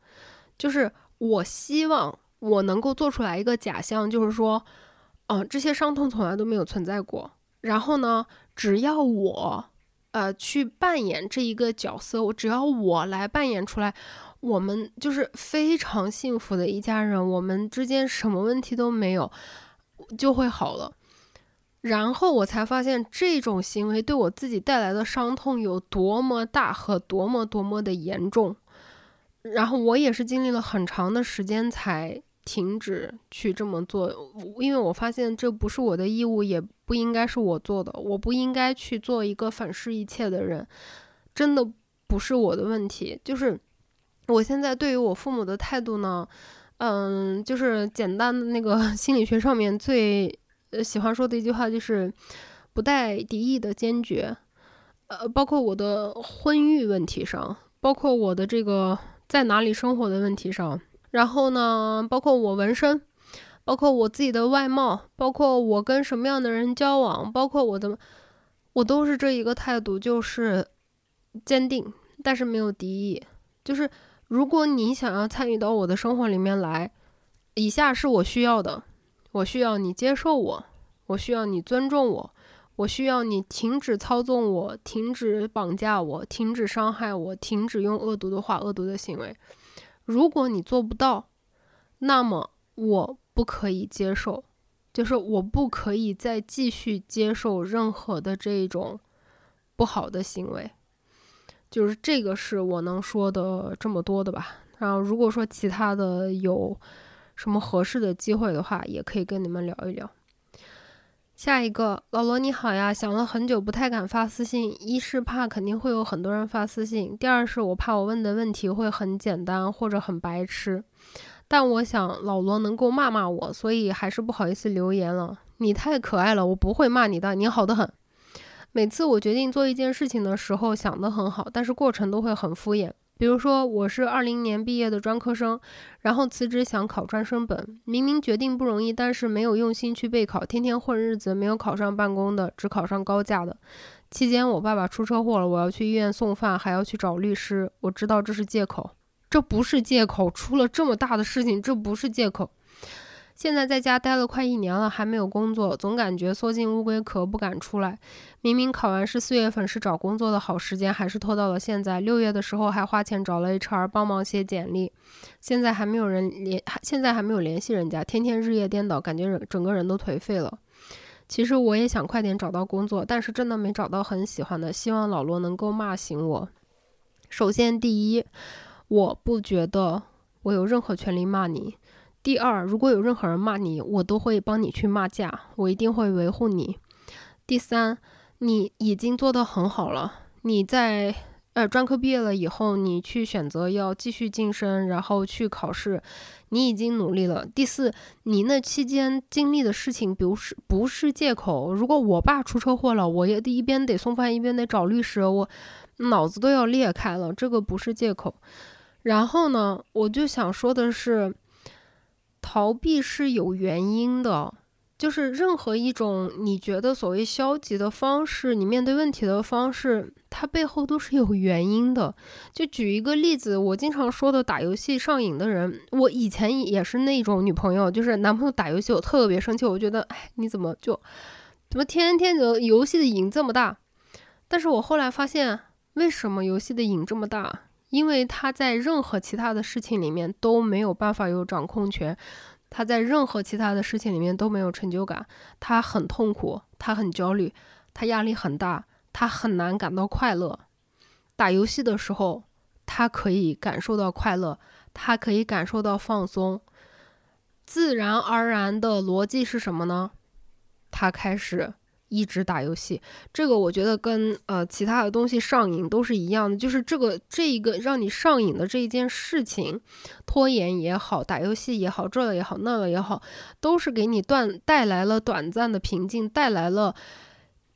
就是我希望。我能够做出来一个假象，就是说，嗯，这些伤痛从来都没有存在过。然后呢，只要我，呃，去扮演这一个角色，我只要我来扮演出来，我们就是非常幸福的一家人，我们之间什么问题都没有，就会好了。然后我才发现，这种行为对我自己带来的伤痛有多么大和多么多么的严重。然后我也是经历了很长的时间才。停止去这么做，因为我发现这不是我的义务，也不应该是我做的。我不应该去做一个反噬一切的人，真的不是我的问题。就是我现在对于我父母的态度呢，嗯，就是简单的那个 心理学上面最喜欢说的一句话，就是不带敌意的坚决。呃，包括我的婚育问题上，包括我的这个在哪里生活的问题上。然后呢，包括我纹身，包括我自己的外貌，包括我跟什么样的人交往，包括我的，我都是这一个态度，就是坚定，但是没有敌意。就是如果你想要参与到我的生活里面来，以下是我需要的：我需要你接受我，我需要你尊重我，我需要你停止操纵我，停止绑架我，停止伤害我，停止用恶毒的话、恶毒的行为。如果你做不到，那么我不可以接受，就是我不可以再继续接受任何的这种不好的行为，就是这个是我能说的这么多的吧。然后如果说其他的有什么合适的机会的话，也可以跟你们聊一聊。下一个老罗你好呀，想了很久不太敢发私信，一是怕肯定会有很多人发私信，第二是我怕我问的问题会很简单或者很白痴，但我想老罗能够骂骂我，所以还是不好意思留言了。你太可爱了，我不会骂你的，你好的很。每次我决定做一件事情的时候想得很好，但是过程都会很敷衍。比如说，我是二零年毕业的专科生，然后辞职想考专升本。明明决定不容易，但是没有用心去备考，天天混日子，没有考上办公的，只考上高价的。期间我爸爸出车祸了，我要去医院送饭，还要去找律师。我知道这是借口，这不是借口。出了这么大的事情，这不是借口。现在在家待了快一年了，还没有工作，总感觉缩进乌龟壳不敢出来。明明考完试四月份是找工作的好时间，还是拖到了现在。六月的时候还花钱找了 HR 帮忙写简历，现在还没有人联，现在还没有联系人家，天天日夜颠倒，感觉整个人都颓废了。其实我也想快点找到工作，但是真的没找到很喜欢的。希望老罗能够骂醒我。首先，第一，我不觉得我有任何权利骂你。第二，如果有任何人骂你，我都会帮你去骂架，我一定会维护你。第三，你已经做得很好了。你在呃专科毕业了以后，你去选择要继续晋升，然后去考试，你已经努力了。第四，你那期间经历的事情，不是不是借口。如果我爸出车祸了，我也得一边得送饭，一边得找律师，我脑子都要裂开了，这个不是借口。然后呢，我就想说的是。逃避是有原因的，就是任何一种你觉得所谓消极的方式，你面对问题的方式，它背后都是有原因的。就举一个例子，我经常说的打游戏上瘾的人，我以前也是那种女朋友，就是男朋友打游戏，我特别生气，我觉得，哎，你怎么就怎么天天的游戏的瘾这么大？但是我后来发现，为什么游戏的瘾这么大？因为他在任何其他的事情里面都没有办法有掌控权。他在任何其他的事情里面都没有成就感，他很痛苦，他很焦虑，他压力很大，他很难感到快乐。打游戏的时候，他可以感受到快乐，他可以感受到放松。自然而然的逻辑是什么呢？他开始。一直打游戏，这个我觉得跟呃其他的东西上瘾都是一样的，就是这个这一个让你上瘾的这一件事情，拖延也好，打游戏也好，这了也好，那了也好，都是给你断带来了短暂的平静，带来了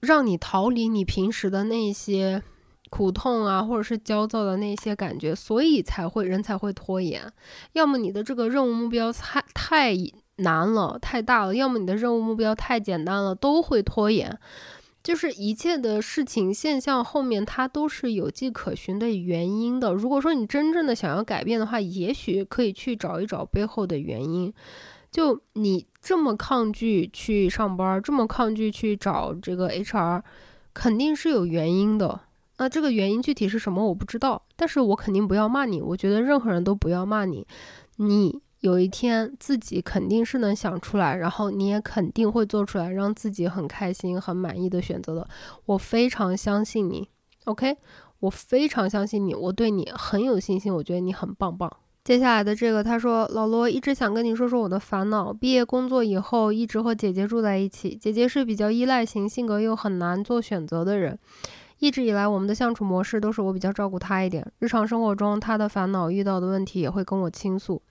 让你逃离你平时的那些苦痛啊，或者是焦躁的那些感觉，所以才会人才会拖延。要么你的这个任务目标太太。难了，太大了。要么你的任务目标太简单了，都会拖延。就是一切的事情现象后面，它都是有迹可循的原因的。如果说你真正的想要改变的话，也许可以去找一找背后的原因。就你这么抗拒去上班，这么抗拒去找这个 HR，肯定是有原因的。那这个原因具体是什么，我不知道。但是我肯定不要骂你，我觉得任何人都不要骂你。你。有一天自己肯定是能想出来，然后你也肯定会做出来，让自己很开心、很满意的选择的。我非常相信你，OK？我非常相信你，我对你很有信心，我觉得你很棒棒。接下来的这个，他说：“老罗一直想跟你说说我的烦恼。毕业工作以后，一直和姐姐住在一起。姐姐是比较依赖型，性格又很难做选择的人。一直以来，我们的相处模式都是我比较照顾她一点。日常生活中，她的烦恼、遇到的问题也会跟我倾诉。”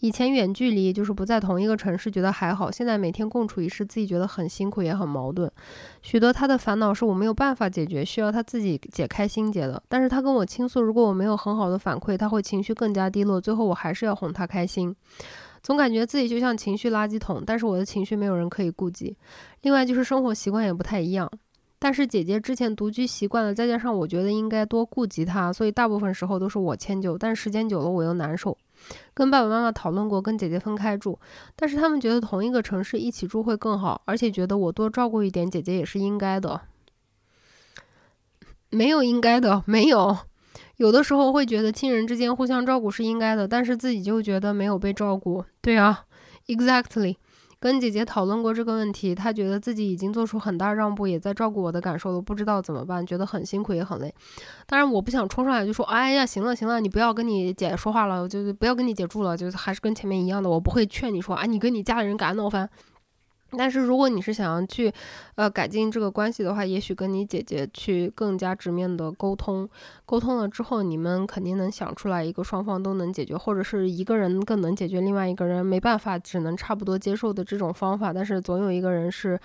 以前远距离就是不在同一个城市，觉得还好。现在每天共处一室，自己觉得很辛苦，也很矛盾。许多他的烦恼是我没有办法解决，需要他自己解开心结的。但是他跟我倾诉，如果我没有很好的反馈，他会情绪更加低落。最后我还是要哄他开心。总感觉自己就像情绪垃圾桶，但是我的情绪没有人可以顾及。另外就是生活习惯也不太一样。但是姐姐之前独居习惯了，再加上我觉得应该多顾及她，所以大部分时候都是我迁就。但时间久了我又难受。跟爸爸妈妈讨论过，跟姐姐分开住，但是他们觉得同一个城市一起住会更好，而且觉得我多照顾一点姐姐也是应该的。没有应该的，没有。有的时候会觉得亲人之间互相照顾是应该的，但是自己就觉得没有被照顾。对啊，exactly。跟姐姐讨论过这个问题，她觉得自己已经做出很大让步，也在照顾我的感受了，不知道怎么办，觉得很辛苦也很累。当然，我不想冲上来就说：“哎呀，行了行了，你不要跟你姐说话了，就是不要跟你姐住了，就是还是跟前面一样的。”我不会劝你说：“啊，你跟你家里人敢闹翻。”但是如果你是想要去，呃，改进这个关系的话，也许跟你姐姐去更加直面的沟通，沟通了之后，你们肯定能想出来一个双方都能解决，或者是一个人更能解决另外一个人没办法，只能差不多接受的这种方法。但是总有一个人是，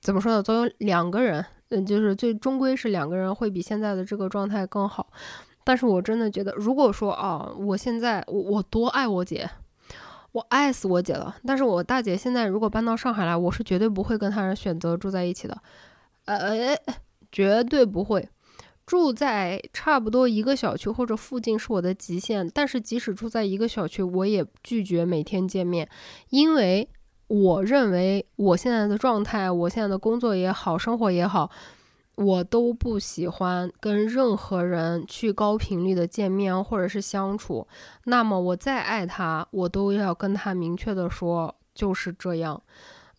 怎么说呢？总有两个人，嗯，就是最终归是两个人会比现在的这个状态更好。但是我真的觉得，如果说啊，我现在我我多爱我姐。我爱死我姐了，但是我大姐现在如果搬到上海来，我是绝对不会跟她选择住在一起的，呃，绝对不会住在差不多一个小区或者附近是我的极限。但是即使住在一个小区，我也拒绝每天见面，因为我认为我现在的状态，我现在的工作也好，生活也好。我都不喜欢跟任何人去高频率的见面或者是相处，那么我再爱他，我都要跟他明确的说就是这样。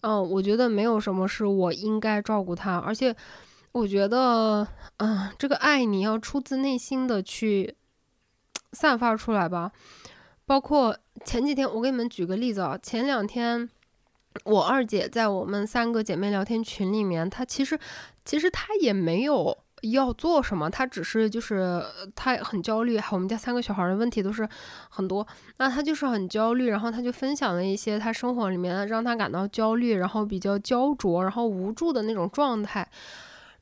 嗯，我觉得没有什么是我应该照顾他，而且我觉得，嗯，这个爱你要出自内心的去散发出来吧。包括前几天，我给你们举个例子啊，前两天。我二姐在我们三个姐妹聊天群里面，她其实，其实他也没有要做什么，他只是就是他很焦虑，我们家三个小孩的问题都是很多，那他就是很焦虑，然后他就分享了一些他生活里面让他感到焦虑，然后比较焦灼，然后无助的那种状态。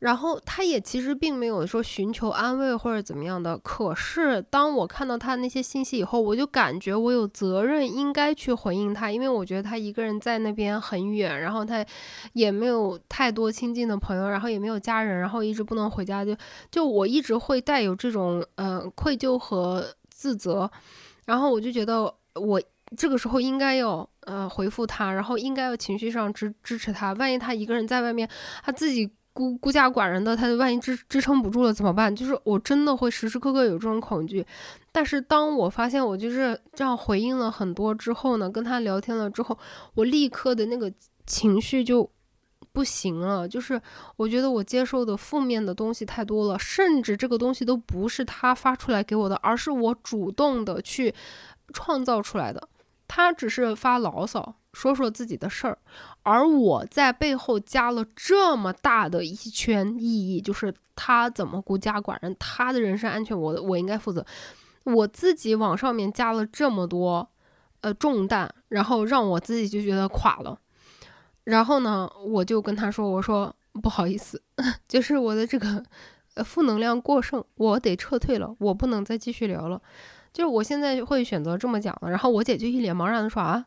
然后他也其实并没有说寻求安慰或者怎么样的。可是当我看到他那些信息以后，我就感觉我有责任应该去回应他，因为我觉得他一个人在那边很远，然后他也没有太多亲近的朋友，然后也没有家人，然后一直不能回家，就就我一直会带有这种呃愧疚和自责，然后我就觉得我这个时候应该要呃回复他，然后应该要情绪上支支持他，万一他一个人在外面，他自己。孤孤家寡人的，他万一支支撑不住了怎么办？就是我真的会时时刻刻有这种恐惧。但是当我发现我就是这样回应了很多之后呢，跟他聊天了之后，我立刻的那个情绪就不行了。就是我觉得我接受的负面的东西太多了，甚至这个东西都不是他发出来给我的，而是我主动的去创造出来的。他只是发牢骚。说说自己的事儿，而我在背后加了这么大的一圈意义，就是他怎么孤家寡人，他的人身安全，我我应该负责。我自己往上面加了这么多呃重担，然后让我自己就觉得垮了。然后呢，我就跟他说：“我说不好意思，就是我的这个呃负能量过剩，我得撤退了，我不能再继续聊了。就是我现在会选择这么讲了。”然后我姐就一脸茫然的说：“啊。”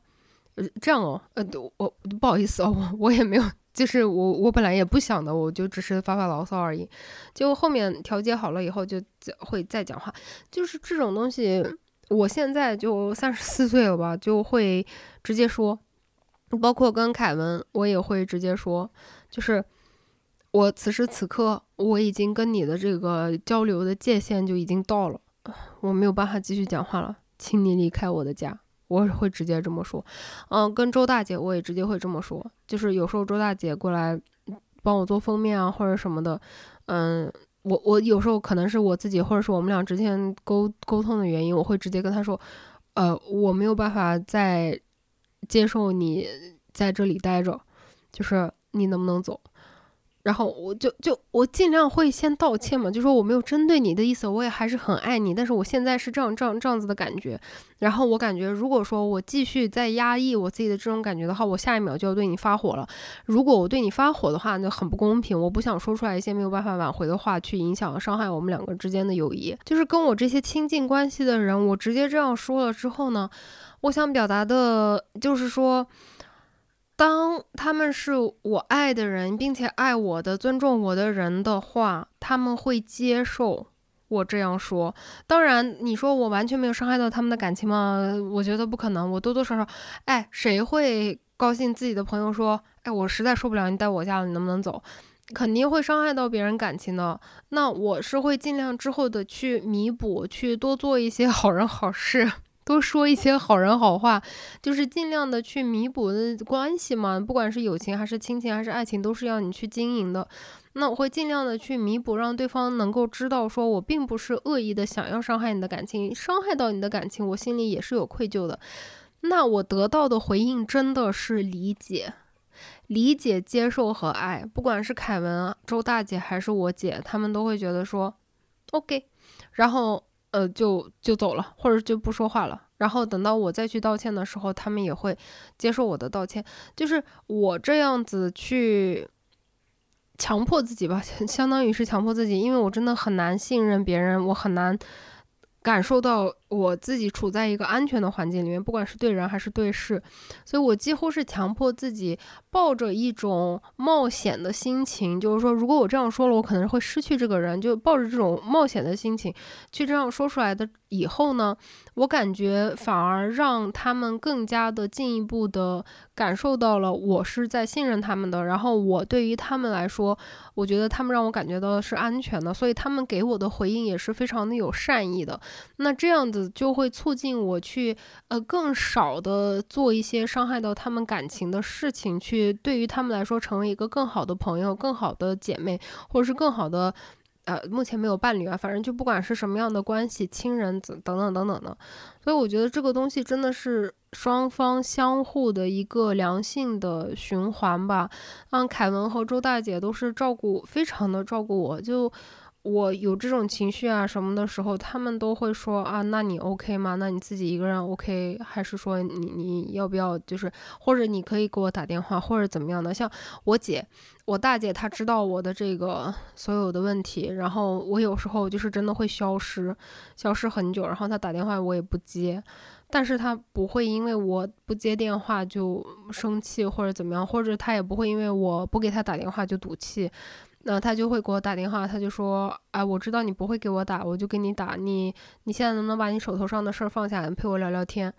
呃，这样哦，呃，我不好意思哦，我 我也没有，就是我我本来也不想的，我就只是发发牢骚而已。就后面调节好了以后，就会再讲话。就是这种东西，我现在就三十四岁了吧，就会直接说。包括跟凯文，我也会直接说，就是我此时此刻我已经跟你的这个交流的界限就已经到了，我没有办法继续讲话了，请你离开我的家。我会直接这么说，嗯，跟周大姐我也直接会这么说，就是有时候周大姐过来帮我做封面啊或者什么的，嗯，我我有时候可能是我自己或者是我们俩之间沟沟通的原因，我会直接跟她说，呃，我没有办法再接受你在这里待着，就是你能不能走？然后我就就我尽量会先道歉嘛，就说我没有针对你的意思，我也还是很爱你，但是我现在是这样这样这样子的感觉。然后我感觉，如果说我继续在压抑我自己的这种感觉的话，我下一秒就要对你发火了。如果我对你发火的话，那很不公平。我不想说出来一些没有办法挽回的话，去影响伤害我们两个之间的友谊。就是跟我这些亲近关系的人，我直接这样说了之后呢，我想表达的就是说。当他们是我爱的人，并且爱我的、尊重我的人的话，他们会接受我这样说。当然，你说我完全没有伤害到他们的感情吗？我觉得不可能。我多多少少，哎，谁会高兴自己的朋友说，哎，我实在受不了你待我家了，你能不能走？肯定会伤害到别人感情的。那我是会尽量之后的去弥补，去多做一些好人好事。多说一些好人好话，就是尽量的去弥补的关系嘛。不管是友情还是亲情还是爱情，都是要你去经营的。那我会尽量的去弥补，让对方能够知道，说我并不是恶意的想要伤害你的感情，伤害到你的感情，我心里也是有愧疚的。那我得到的回应真的是理解、理解、接受和爱。不管是凯文、周大姐还是我姐，他们都会觉得说 OK，然后。呃，就就走了，或者就不说话了。然后等到我再去道歉的时候，他们也会接受我的道歉。就是我这样子去强迫自己吧，相当于是强迫自己，因为我真的很难信任别人，我很难。感受到我自己处在一个安全的环境里面，不管是对人还是对事，所以我几乎是强迫自己抱着一种冒险的心情，就是说，如果我这样说了，我可能会失去这个人，就抱着这种冒险的心情去这样说出来的。以后呢，我感觉反而让他们更加的进一步的感受到了我是在信任他们的，然后我对于他们来说，我觉得他们让我感觉到是安全的，所以他们给我的回应也是非常的有善意的。那这样子就会促进我去呃更少的做一些伤害到他们感情的事情，去对于他们来说成为一个更好的朋友、更好的姐妹，或者是更好的。呃，目前没有伴侣啊，反正就不管是什么样的关系，亲人等等等等的，所以我觉得这个东西真的是双方相互的一个良性的循环吧。嗯，凯文和周大姐都是照顾，非常的照顾我，就我有这种情绪啊什么的时候，他们都会说啊，那你 OK 吗？那你自己一个人 OK，还是说你你要不要就是或者你可以给我打电话或者怎么样的？像我姐，我大姐，她知道我的这个所有的问题，然后我有时候就是真的会消失，消失很久，然后她打电话我也不接，但是她不会因为我不接电话就生气或者怎么样，或者她也不会因为我不给她打电话就赌气。那他就会给我打电话，他就说：“哎，我知道你不会给我打，我就给你打。你你现在能不能把你手头上的事儿放下，陪我聊聊天？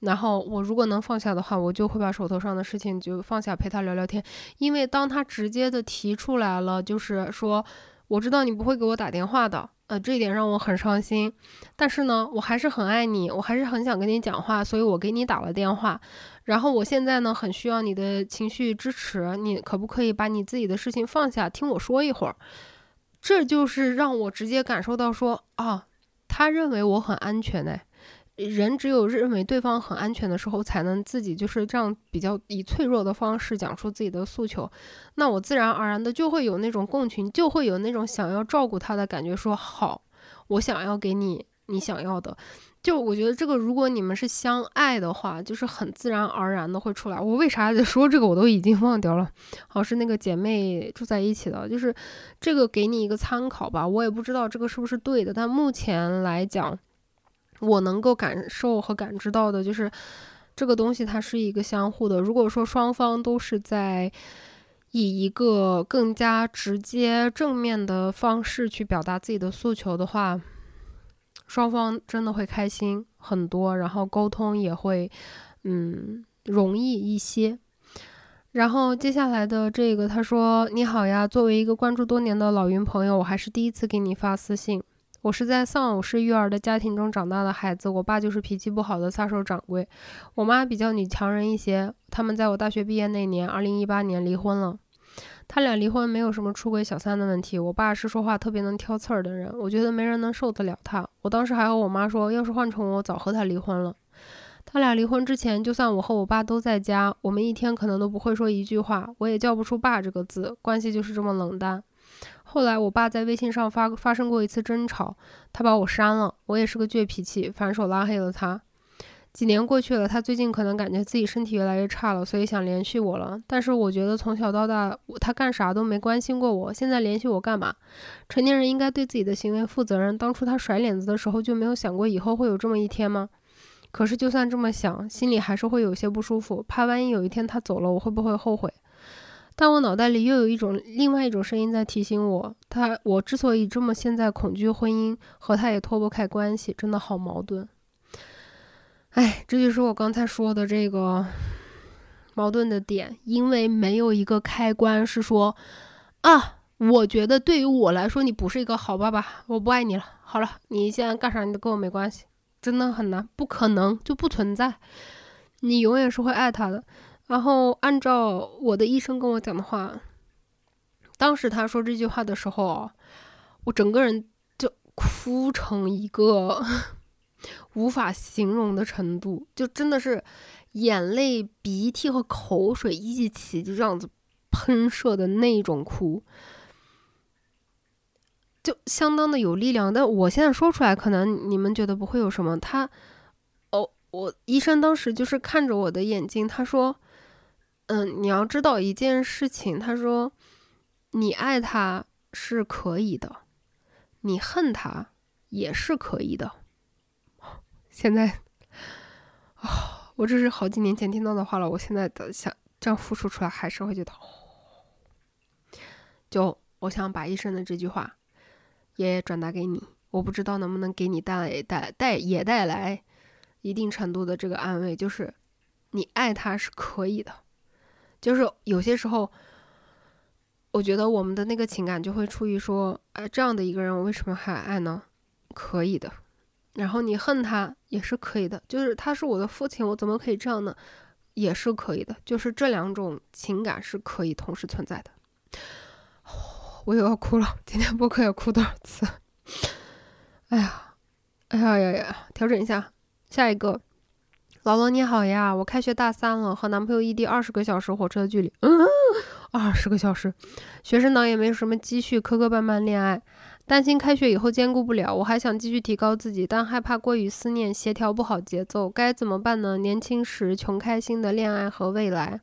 然后我如果能放下的话，我就会把手头上的事情就放下，陪他聊聊天。因为当他直接的提出来了，就是说，我知道你不会给我打电话的。”呃，这一点让我很伤心，但是呢，我还是很爱你，我还是很想跟你讲话，所以我给你打了电话。然后我现在呢，很需要你的情绪支持，你可不可以把你自己的事情放下，听我说一会儿？这就是让我直接感受到说，啊，他认为我很安全呢。人只有认为对方很安全的时候，才能自己就是这样比较以脆弱的方式讲出自己的诉求。那我自然而然的就会有那种共情，就会有那种想要照顾他的感觉。说好，我想要给你你想要的。就我觉得这个，如果你们是相爱的话，就是很自然而然的会出来。我为啥说这个，我都已经忘掉了。好像，是那个姐妹住在一起的，就是这个给你一个参考吧。我也不知道这个是不是对的，但目前来讲。我能够感受和感知到的就是，这个东西它是一个相互的。如果说双方都是在以一个更加直接、正面的方式去表达自己的诉求的话，双方真的会开心很多，然后沟通也会嗯容易一些。然后接下来的这个，他说：“你好呀，作为一个关注多年的老云朋友，我还是第一次给你发私信。”我是在丧偶式育儿的家庭中长大的孩子，我爸就是脾气不好的撒手掌柜，我妈比较女强人一些。他们在我大学毕业那年，二零一八年离婚了。他俩离婚没有什么出轨小三的问题，我爸是说话特别能挑刺儿的人，我觉得没人能受得了他。我当时还和我妈说，要是换成我，早和他离婚了。他俩离婚之前，就算我和我爸都在家，我们一天可能都不会说一句话，我也叫不出爸这个字，关系就是这么冷淡。后来，我爸在微信上发发生过一次争吵，他把我删了。我也是个倔脾气，反手拉黑了他。几年过去了，他最近可能感觉自己身体越来越差了，所以想联系我了。但是我觉得从小到大，他干啥都没关心过我，现在联系我干嘛？成年人应该对自己的行为负责任。当初他甩脸子的时候，就没有想过以后会有这么一天吗？可是就算这么想，心里还是会有些不舒服，怕万一有一天他走了，我会不会后悔？但我脑袋里又有一种另外一种声音在提醒我，他我之所以这么现在恐惧婚姻，和他也脱不开关系，真的好矛盾。哎，这就是我刚才说的这个矛盾的点，因为没有一个开关是说啊，我觉得对于我来说，你不是一个好爸爸，我不爱你了。好了，你现在干啥你都跟我没关系，真的很难，不可能就不存在，你永远是会爱他的。然后按照我的医生跟我讲的话，当时他说这句话的时候，我整个人就哭成一个无法形容的程度，就真的是眼泪、鼻涕和口水一起就这样子喷射的那种哭，就相当的有力量。但我现在说出来，可能你们觉得不会有什么。他，哦，我医生当时就是看着我的眼睛，他说。嗯，你要知道一件事情，他说，你爱他是可以的，你恨他也是可以的。现在，啊，我这是好几年前听到的话了，我现在的想这样复述出来，还是会觉得，就我想把医生的这句话也转达给你，我不知道能不能给你带来带带也带来一定程度的这个安慰，就是你爱他是可以的。就是有些时候，我觉得我们的那个情感就会出于说，哎，这样的一个人，我为什么还爱呢？可以的。然后你恨他也是可以的，就是他是我的父亲，我怎么可以这样呢？也是可以的。就是这两种情感是可以同时存在的。我又要哭了，今天播客要哭多少次？哎呀，哎呀呀呀！调整一下，下一个。老罗你好呀，我开学大三了，和男朋友异地二十个小时火车的距离，嗯，二十个小时，学生党也没有什么积蓄，磕磕绊绊恋爱，担心开学以后兼顾不了。我还想继续提高自己，但害怕过于思念，协调不好节奏，该怎么办呢？年轻时穷开心的恋爱和未来。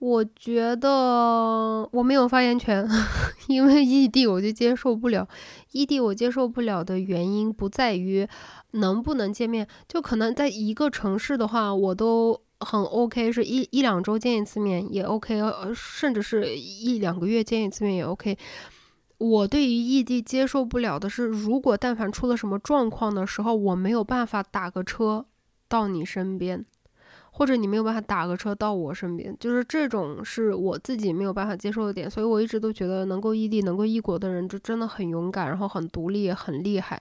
我觉得我没有发言权，因为异地我就接受不了。异地我接受不了的原因不在于能不能见面，就可能在一个城市的话，我都很 OK，是一一两周见一次面也 OK，甚至是一两个月见一次面也 OK。我对于异地接受不了的是，如果但凡出了什么状况的时候，我没有办法打个车到你身边。或者你没有办法打个车到我身边，就是这种是我自己没有办法接受的点，所以我一直都觉得能够异地、能够异国的人，就真的很勇敢，然后很独立，很厉害。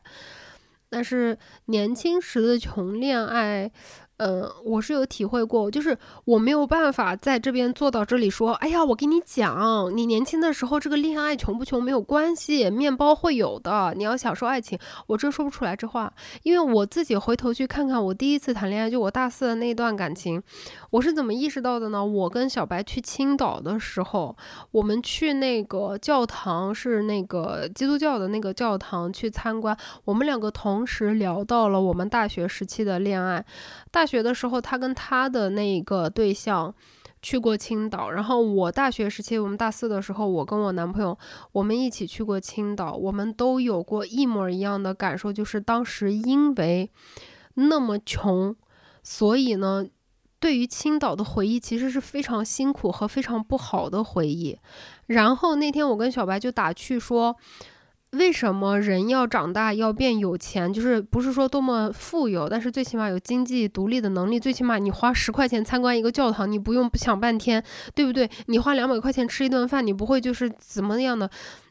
但是年轻时的穷恋爱。嗯，我是有体会过，就是我没有办法在这边做到这里说，哎呀，我跟你讲，你年轻的时候这个恋爱穷不穷没有关系，面包会有的，你要享受爱情，我真说不出来这话，因为我自己回头去看看我第一次谈恋爱，就我大四的那段感情，我是怎么意识到的呢？我跟小白去青岛的时候，我们去那个教堂，是那个基督教的那个教堂去参观，我们两个同时聊到了我们大学时期的恋爱，大。学的时候，他跟他的那个对象去过青岛，然后我大学时期，我们大四的时候，我跟我男朋友我们一起去过青岛，我们都有过一模一样的感受，就是当时因为那么穷，所以呢，对于青岛的回忆其实是非常辛苦和非常不好的回忆。然后那天我跟小白就打趣说。为什么人要长大要变有钱？就是不是说多么富有，但是最起码有经济独立的能力。最起码你花十块钱参观一个教堂，你不用想半天，对不对？你花两百块钱吃一顿饭，你不会就是怎么样的？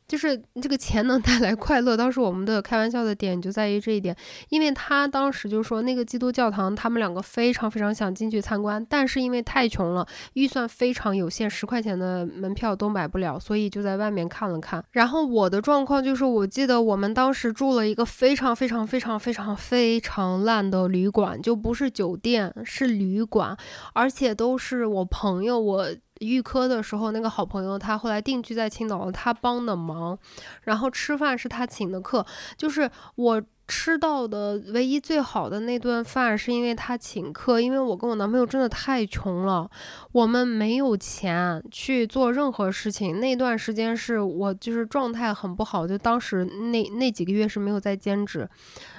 就是这个钱能带来快乐，当时我们的开玩笑的点就在于这一点，因为他当时就说那个基督教堂，他们两个非常非常想进去参观，但是因为太穷了，预算非常有限，十块钱的门票都买不了，所以就在外面看了看。然后我的状况就是，我记得我们当时住了一个非常非常非常非常非常烂的旅馆，就不是酒店，是旅馆，而且都是我朋友我。预科的时候，那个好朋友他后来定居在青岛，他帮的忙，然后吃饭是他请的客，就是我吃到的唯一最好的那顿饭，是因为他请客，因为我跟我男朋友真的太穷了，我们没有钱去做任何事情。那段时间是我就是状态很不好，就当时那那几个月是没有在兼职，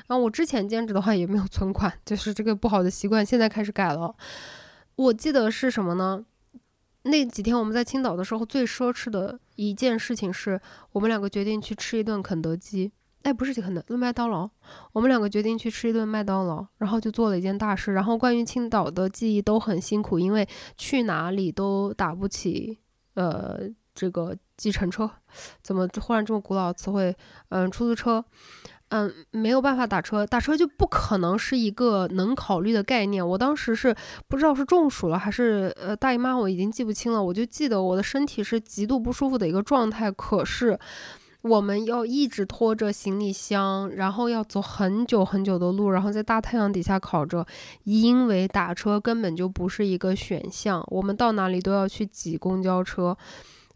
然后我之前兼职的话也没有存款，就是这个不好的习惯，现在开始改了。我记得是什么呢？那几天我们在青岛的时候，最奢侈的一件事情是我们两个决定去吃一顿肯德基。哎，不是肯德，麦当劳。我们两个决定去吃一顿麦当劳，然后就做了一件大事。然后关于青岛的记忆都很辛苦，因为去哪里都打不起，呃，这个计程车。怎么忽然这么古老词汇？嗯，出租车。嗯，没有办法打车，打车就不可能是一个能考虑的概念。我当时是不知道是中暑了还是呃大姨妈，我已经记不清了。我就记得我的身体是极度不舒服的一个状态。可是我们要一直拖着行李箱，然后要走很久很久的路，然后在大太阳底下烤着，因为打车根本就不是一个选项。我们到哪里都要去挤公交车。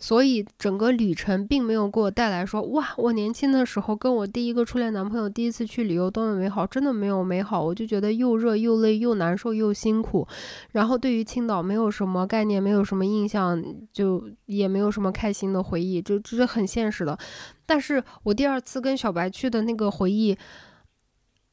所以整个旅程并没有给我带来说哇，我年轻的时候跟我第一个初恋男朋友第一次去旅游多么美好，真的没有美好，我就觉得又热又累又难受又辛苦。然后对于青岛没有什么概念，没有什么印象，就也没有什么开心的回忆，就这是很现实的。但是我第二次跟小白去的那个回忆。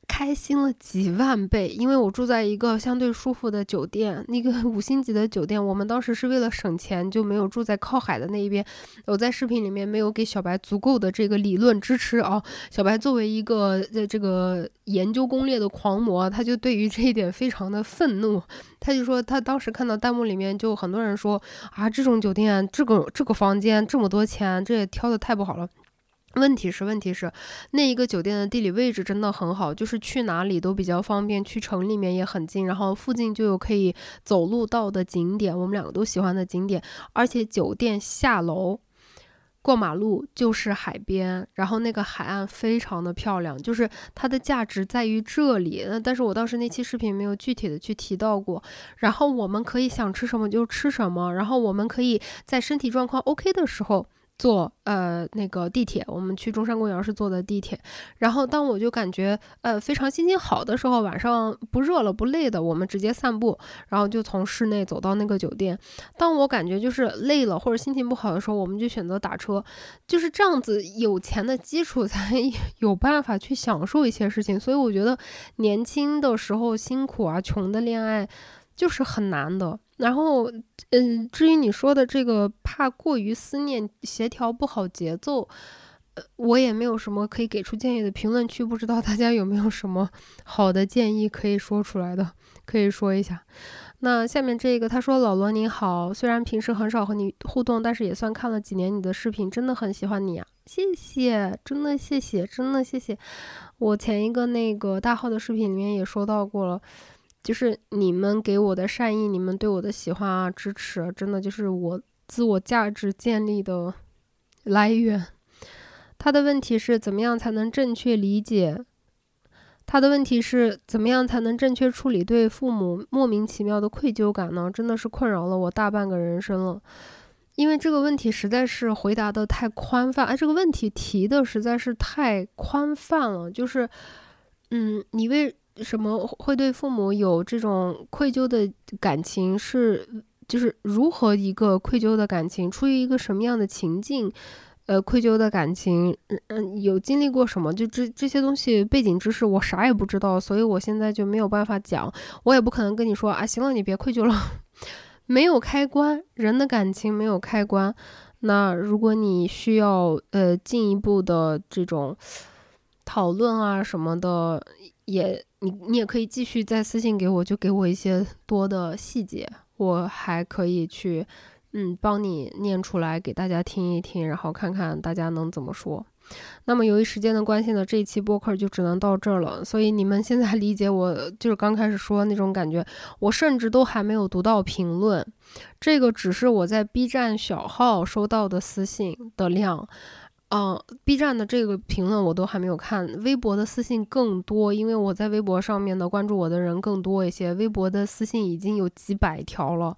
开心了几万倍，因为我住在一个相对舒服的酒店，那个五星级的酒店。我们当时是为了省钱，就没有住在靠海的那一边。我在视频里面没有给小白足够的这个理论支持啊。小白作为一个呃这个研究攻略的狂魔，他就对于这一点非常的愤怒。他就说他当时看到弹幕里面就很多人说啊，这种酒店，这个这个房间这么多钱，这也挑的太不好了。问题是，问题是，那一个酒店的地理位置真的很好，就是去哪里都比较方便，去城里面也很近，然后附近就有可以走路到的景点，我们两个都喜欢的景点，而且酒店下楼过马路就是海边，然后那个海岸非常的漂亮，就是它的价值在于这里。那但是我当时那期视频没有具体的去提到过。然后我们可以想吃什么就吃什么，然后我们可以在身体状况 OK 的时候。坐呃那个地铁，我们去中山公园是坐的地铁。然后当我就感觉呃非常心情好的时候，晚上不热了不累的，我们直接散步，然后就从室内走到那个酒店。当我感觉就是累了或者心情不好的时候，我们就选择打车。就是这样子，有钱的基础 才有办法去享受一些事情。所以我觉得年轻的时候辛苦啊，穷的恋爱就是很难的。然后，嗯，至于你说的这个怕过于思念，协调不好节奏，呃，我也没有什么可以给出建议的。评论区不知道大家有没有什么好的建议可以说出来的，可以说一下。那下面这个他说：“老罗你好，虽然平时很少和你互动，但是也算看了几年你的视频，真的很喜欢你啊，谢谢，真的谢谢，真的谢谢。我前一个那个大号的视频里面也说到过了。”就是你们给我的善意，你们对我的喜欢啊、支持，真的就是我自我价值建立的来源。他的问题是怎么样才能正确理解？他的问题是怎么样才能正确处理对父母莫名其妙的愧疚感呢？真的是困扰了我大半个人生了。因为这个问题实在是回答的太宽泛，哎，这个问题提的实在是太宽泛了。就是，嗯，你为。什么会对父母有这种愧疚的感情？是就是如何一个愧疚的感情？出于一个什么样的情境？呃，愧疚的感情，嗯嗯，有经历过什么？就这这些东西背景知识我啥也不知道，所以我现在就没有办法讲，我也不可能跟你说啊，行了，你别愧疚了，没有开关，人的感情没有开关。那如果你需要呃进一步的这种讨论啊什么的。也，你你也可以继续再私信给我，就给我一些多的细节，我还可以去，嗯，帮你念出来给大家听一听，然后看看大家能怎么说。那么由于时间的关系呢，这一期播客就只能到这儿了。所以你们现在理解我，就是刚开始说那种感觉，我甚至都还没有读到评论，这个只是我在 B 站小号收到的私信的量。嗯，B 站的这个评论我都还没有看，微博的私信更多，因为我在微博上面的关注我的人更多一些，微博的私信已经有几百条了。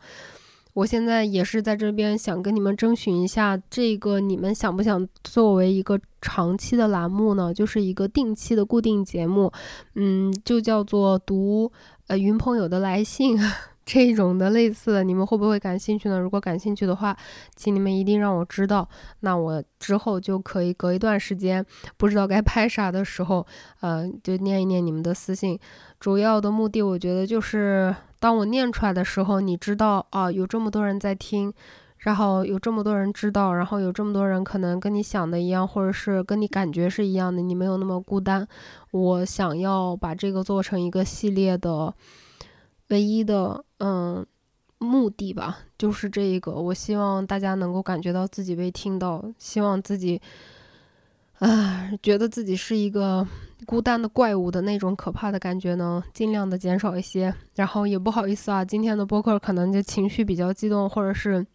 我现在也是在这边想跟你们征询一下，这个你们想不想作为一个长期的栏目呢？就是一个定期的固定节目，嗯，就叫做读呃云朋友的来信。这种的类似的，你们会不会感兴趣呢？如果感兴趣的话，请你们一定让我知道，那我之后就可以隔一段时间，不知道该拍啥的时候，呃，就念一念你们的私信。主要的目的，我觉得就是当我念出来的时候，你知道啊，有这么多人在听，然后有这么多人知道，然后有这么多人可能跟你想的一样，或者是跟你感觉是一样的，你没有那么孤单。我想要把这个做成一个系列的。唯一的嗯目的吧，就是这一个。我希望大家能够感觉到自己被听到，希望自己，啊，觉得自己是一个孤单的怪物的那种可怕的感觉呢，尽量的减少一些。然后也不好意思啊，今天的播客可能就情绪比较激动，或者是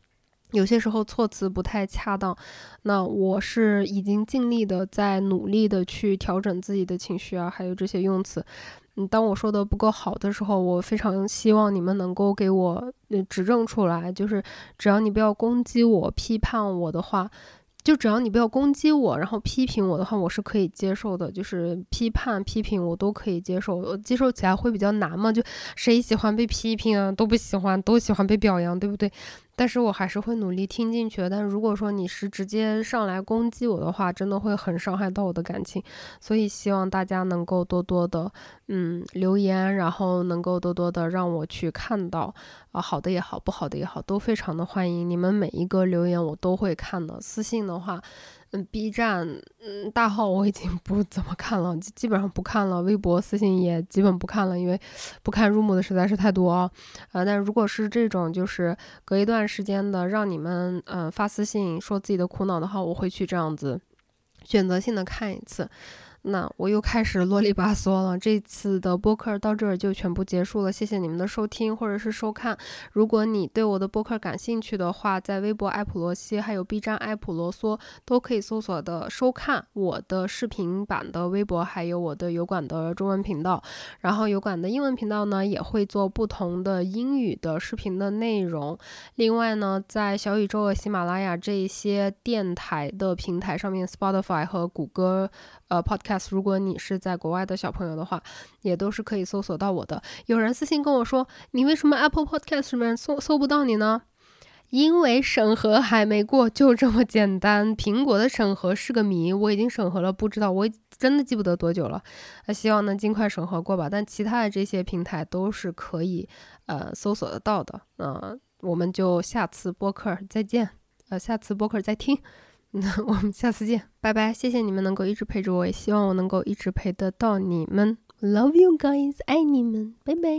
有些时候措辞不太恰当。那我是已经尽力的在努力的去调整自己的情绪啊，还有这些用词。嗯，当我说的不够好的时候，我非常希望你们能够给我指正出来。就是只要你不要攻击我、批判我的话，就只要你不要攻击我，然后批评我的话，我是可以接受的。就是批判、批评我都可以接受，接受起来会比较难嘛。就谁喜欢被批评啊？都不喜欢，都喜欢被表扬，对不对？但是我还是会努力听进去的。但如果说你是直接上来攻击我的话，真的会很伤害到我的感情。所以希望大家能够多多的，嗯，留言，然后能够多多的让我去看到，啊，好的也好，不好的也好，都非常的欢迎。你们每一个留言我都会看的。私信的话。嗯，B 站，嗯，大号我已经不怎么看了，基本上不看了。微博私信也基本不看了，因为不看入目的实在是太多啊。呃，但如果是这种就是隔一段时间的让你们嗯发私信说自己的苦恼的话，我会去这样子选择性的看一次。那我又开始啰里吧嗦了。这次的播客到这儿就全部结束了，谢谢你们的收听或者是收看。如果你对我的播客感兴趣的话，在微博艾普罗西还有 B 站艾普罗嗦都可以搜索的收看我的视频版的微博，还有我的油管的中文频道。然后油管的英文频道呢，也会做不同的英语的视频的内容。另外呢，在小宇宙喜马拉雅这些电台的平台上面，Spotify 和谷歌。呃，Podcast，如果你是在国外的小朋友的话，也都是可以搜索到我的。有人私信跟我说，你为什么 Apple Podcast 上面搜搜不到你呢？因为审核还没过，就这么简单。苹果的审核是个谜，我已经审核了，不知道，我真的记不得多久了。那希望能尽快审核过吧。但其他的这些平台都是可以呃搜索得到的。那我们就下次播客再见，呃，下次播客再听。那我们下次见，拜拜！谢谢你们能够一直陪着我，也希望我能够一直陪得到你们。Love you guys，爱你们，拜拜。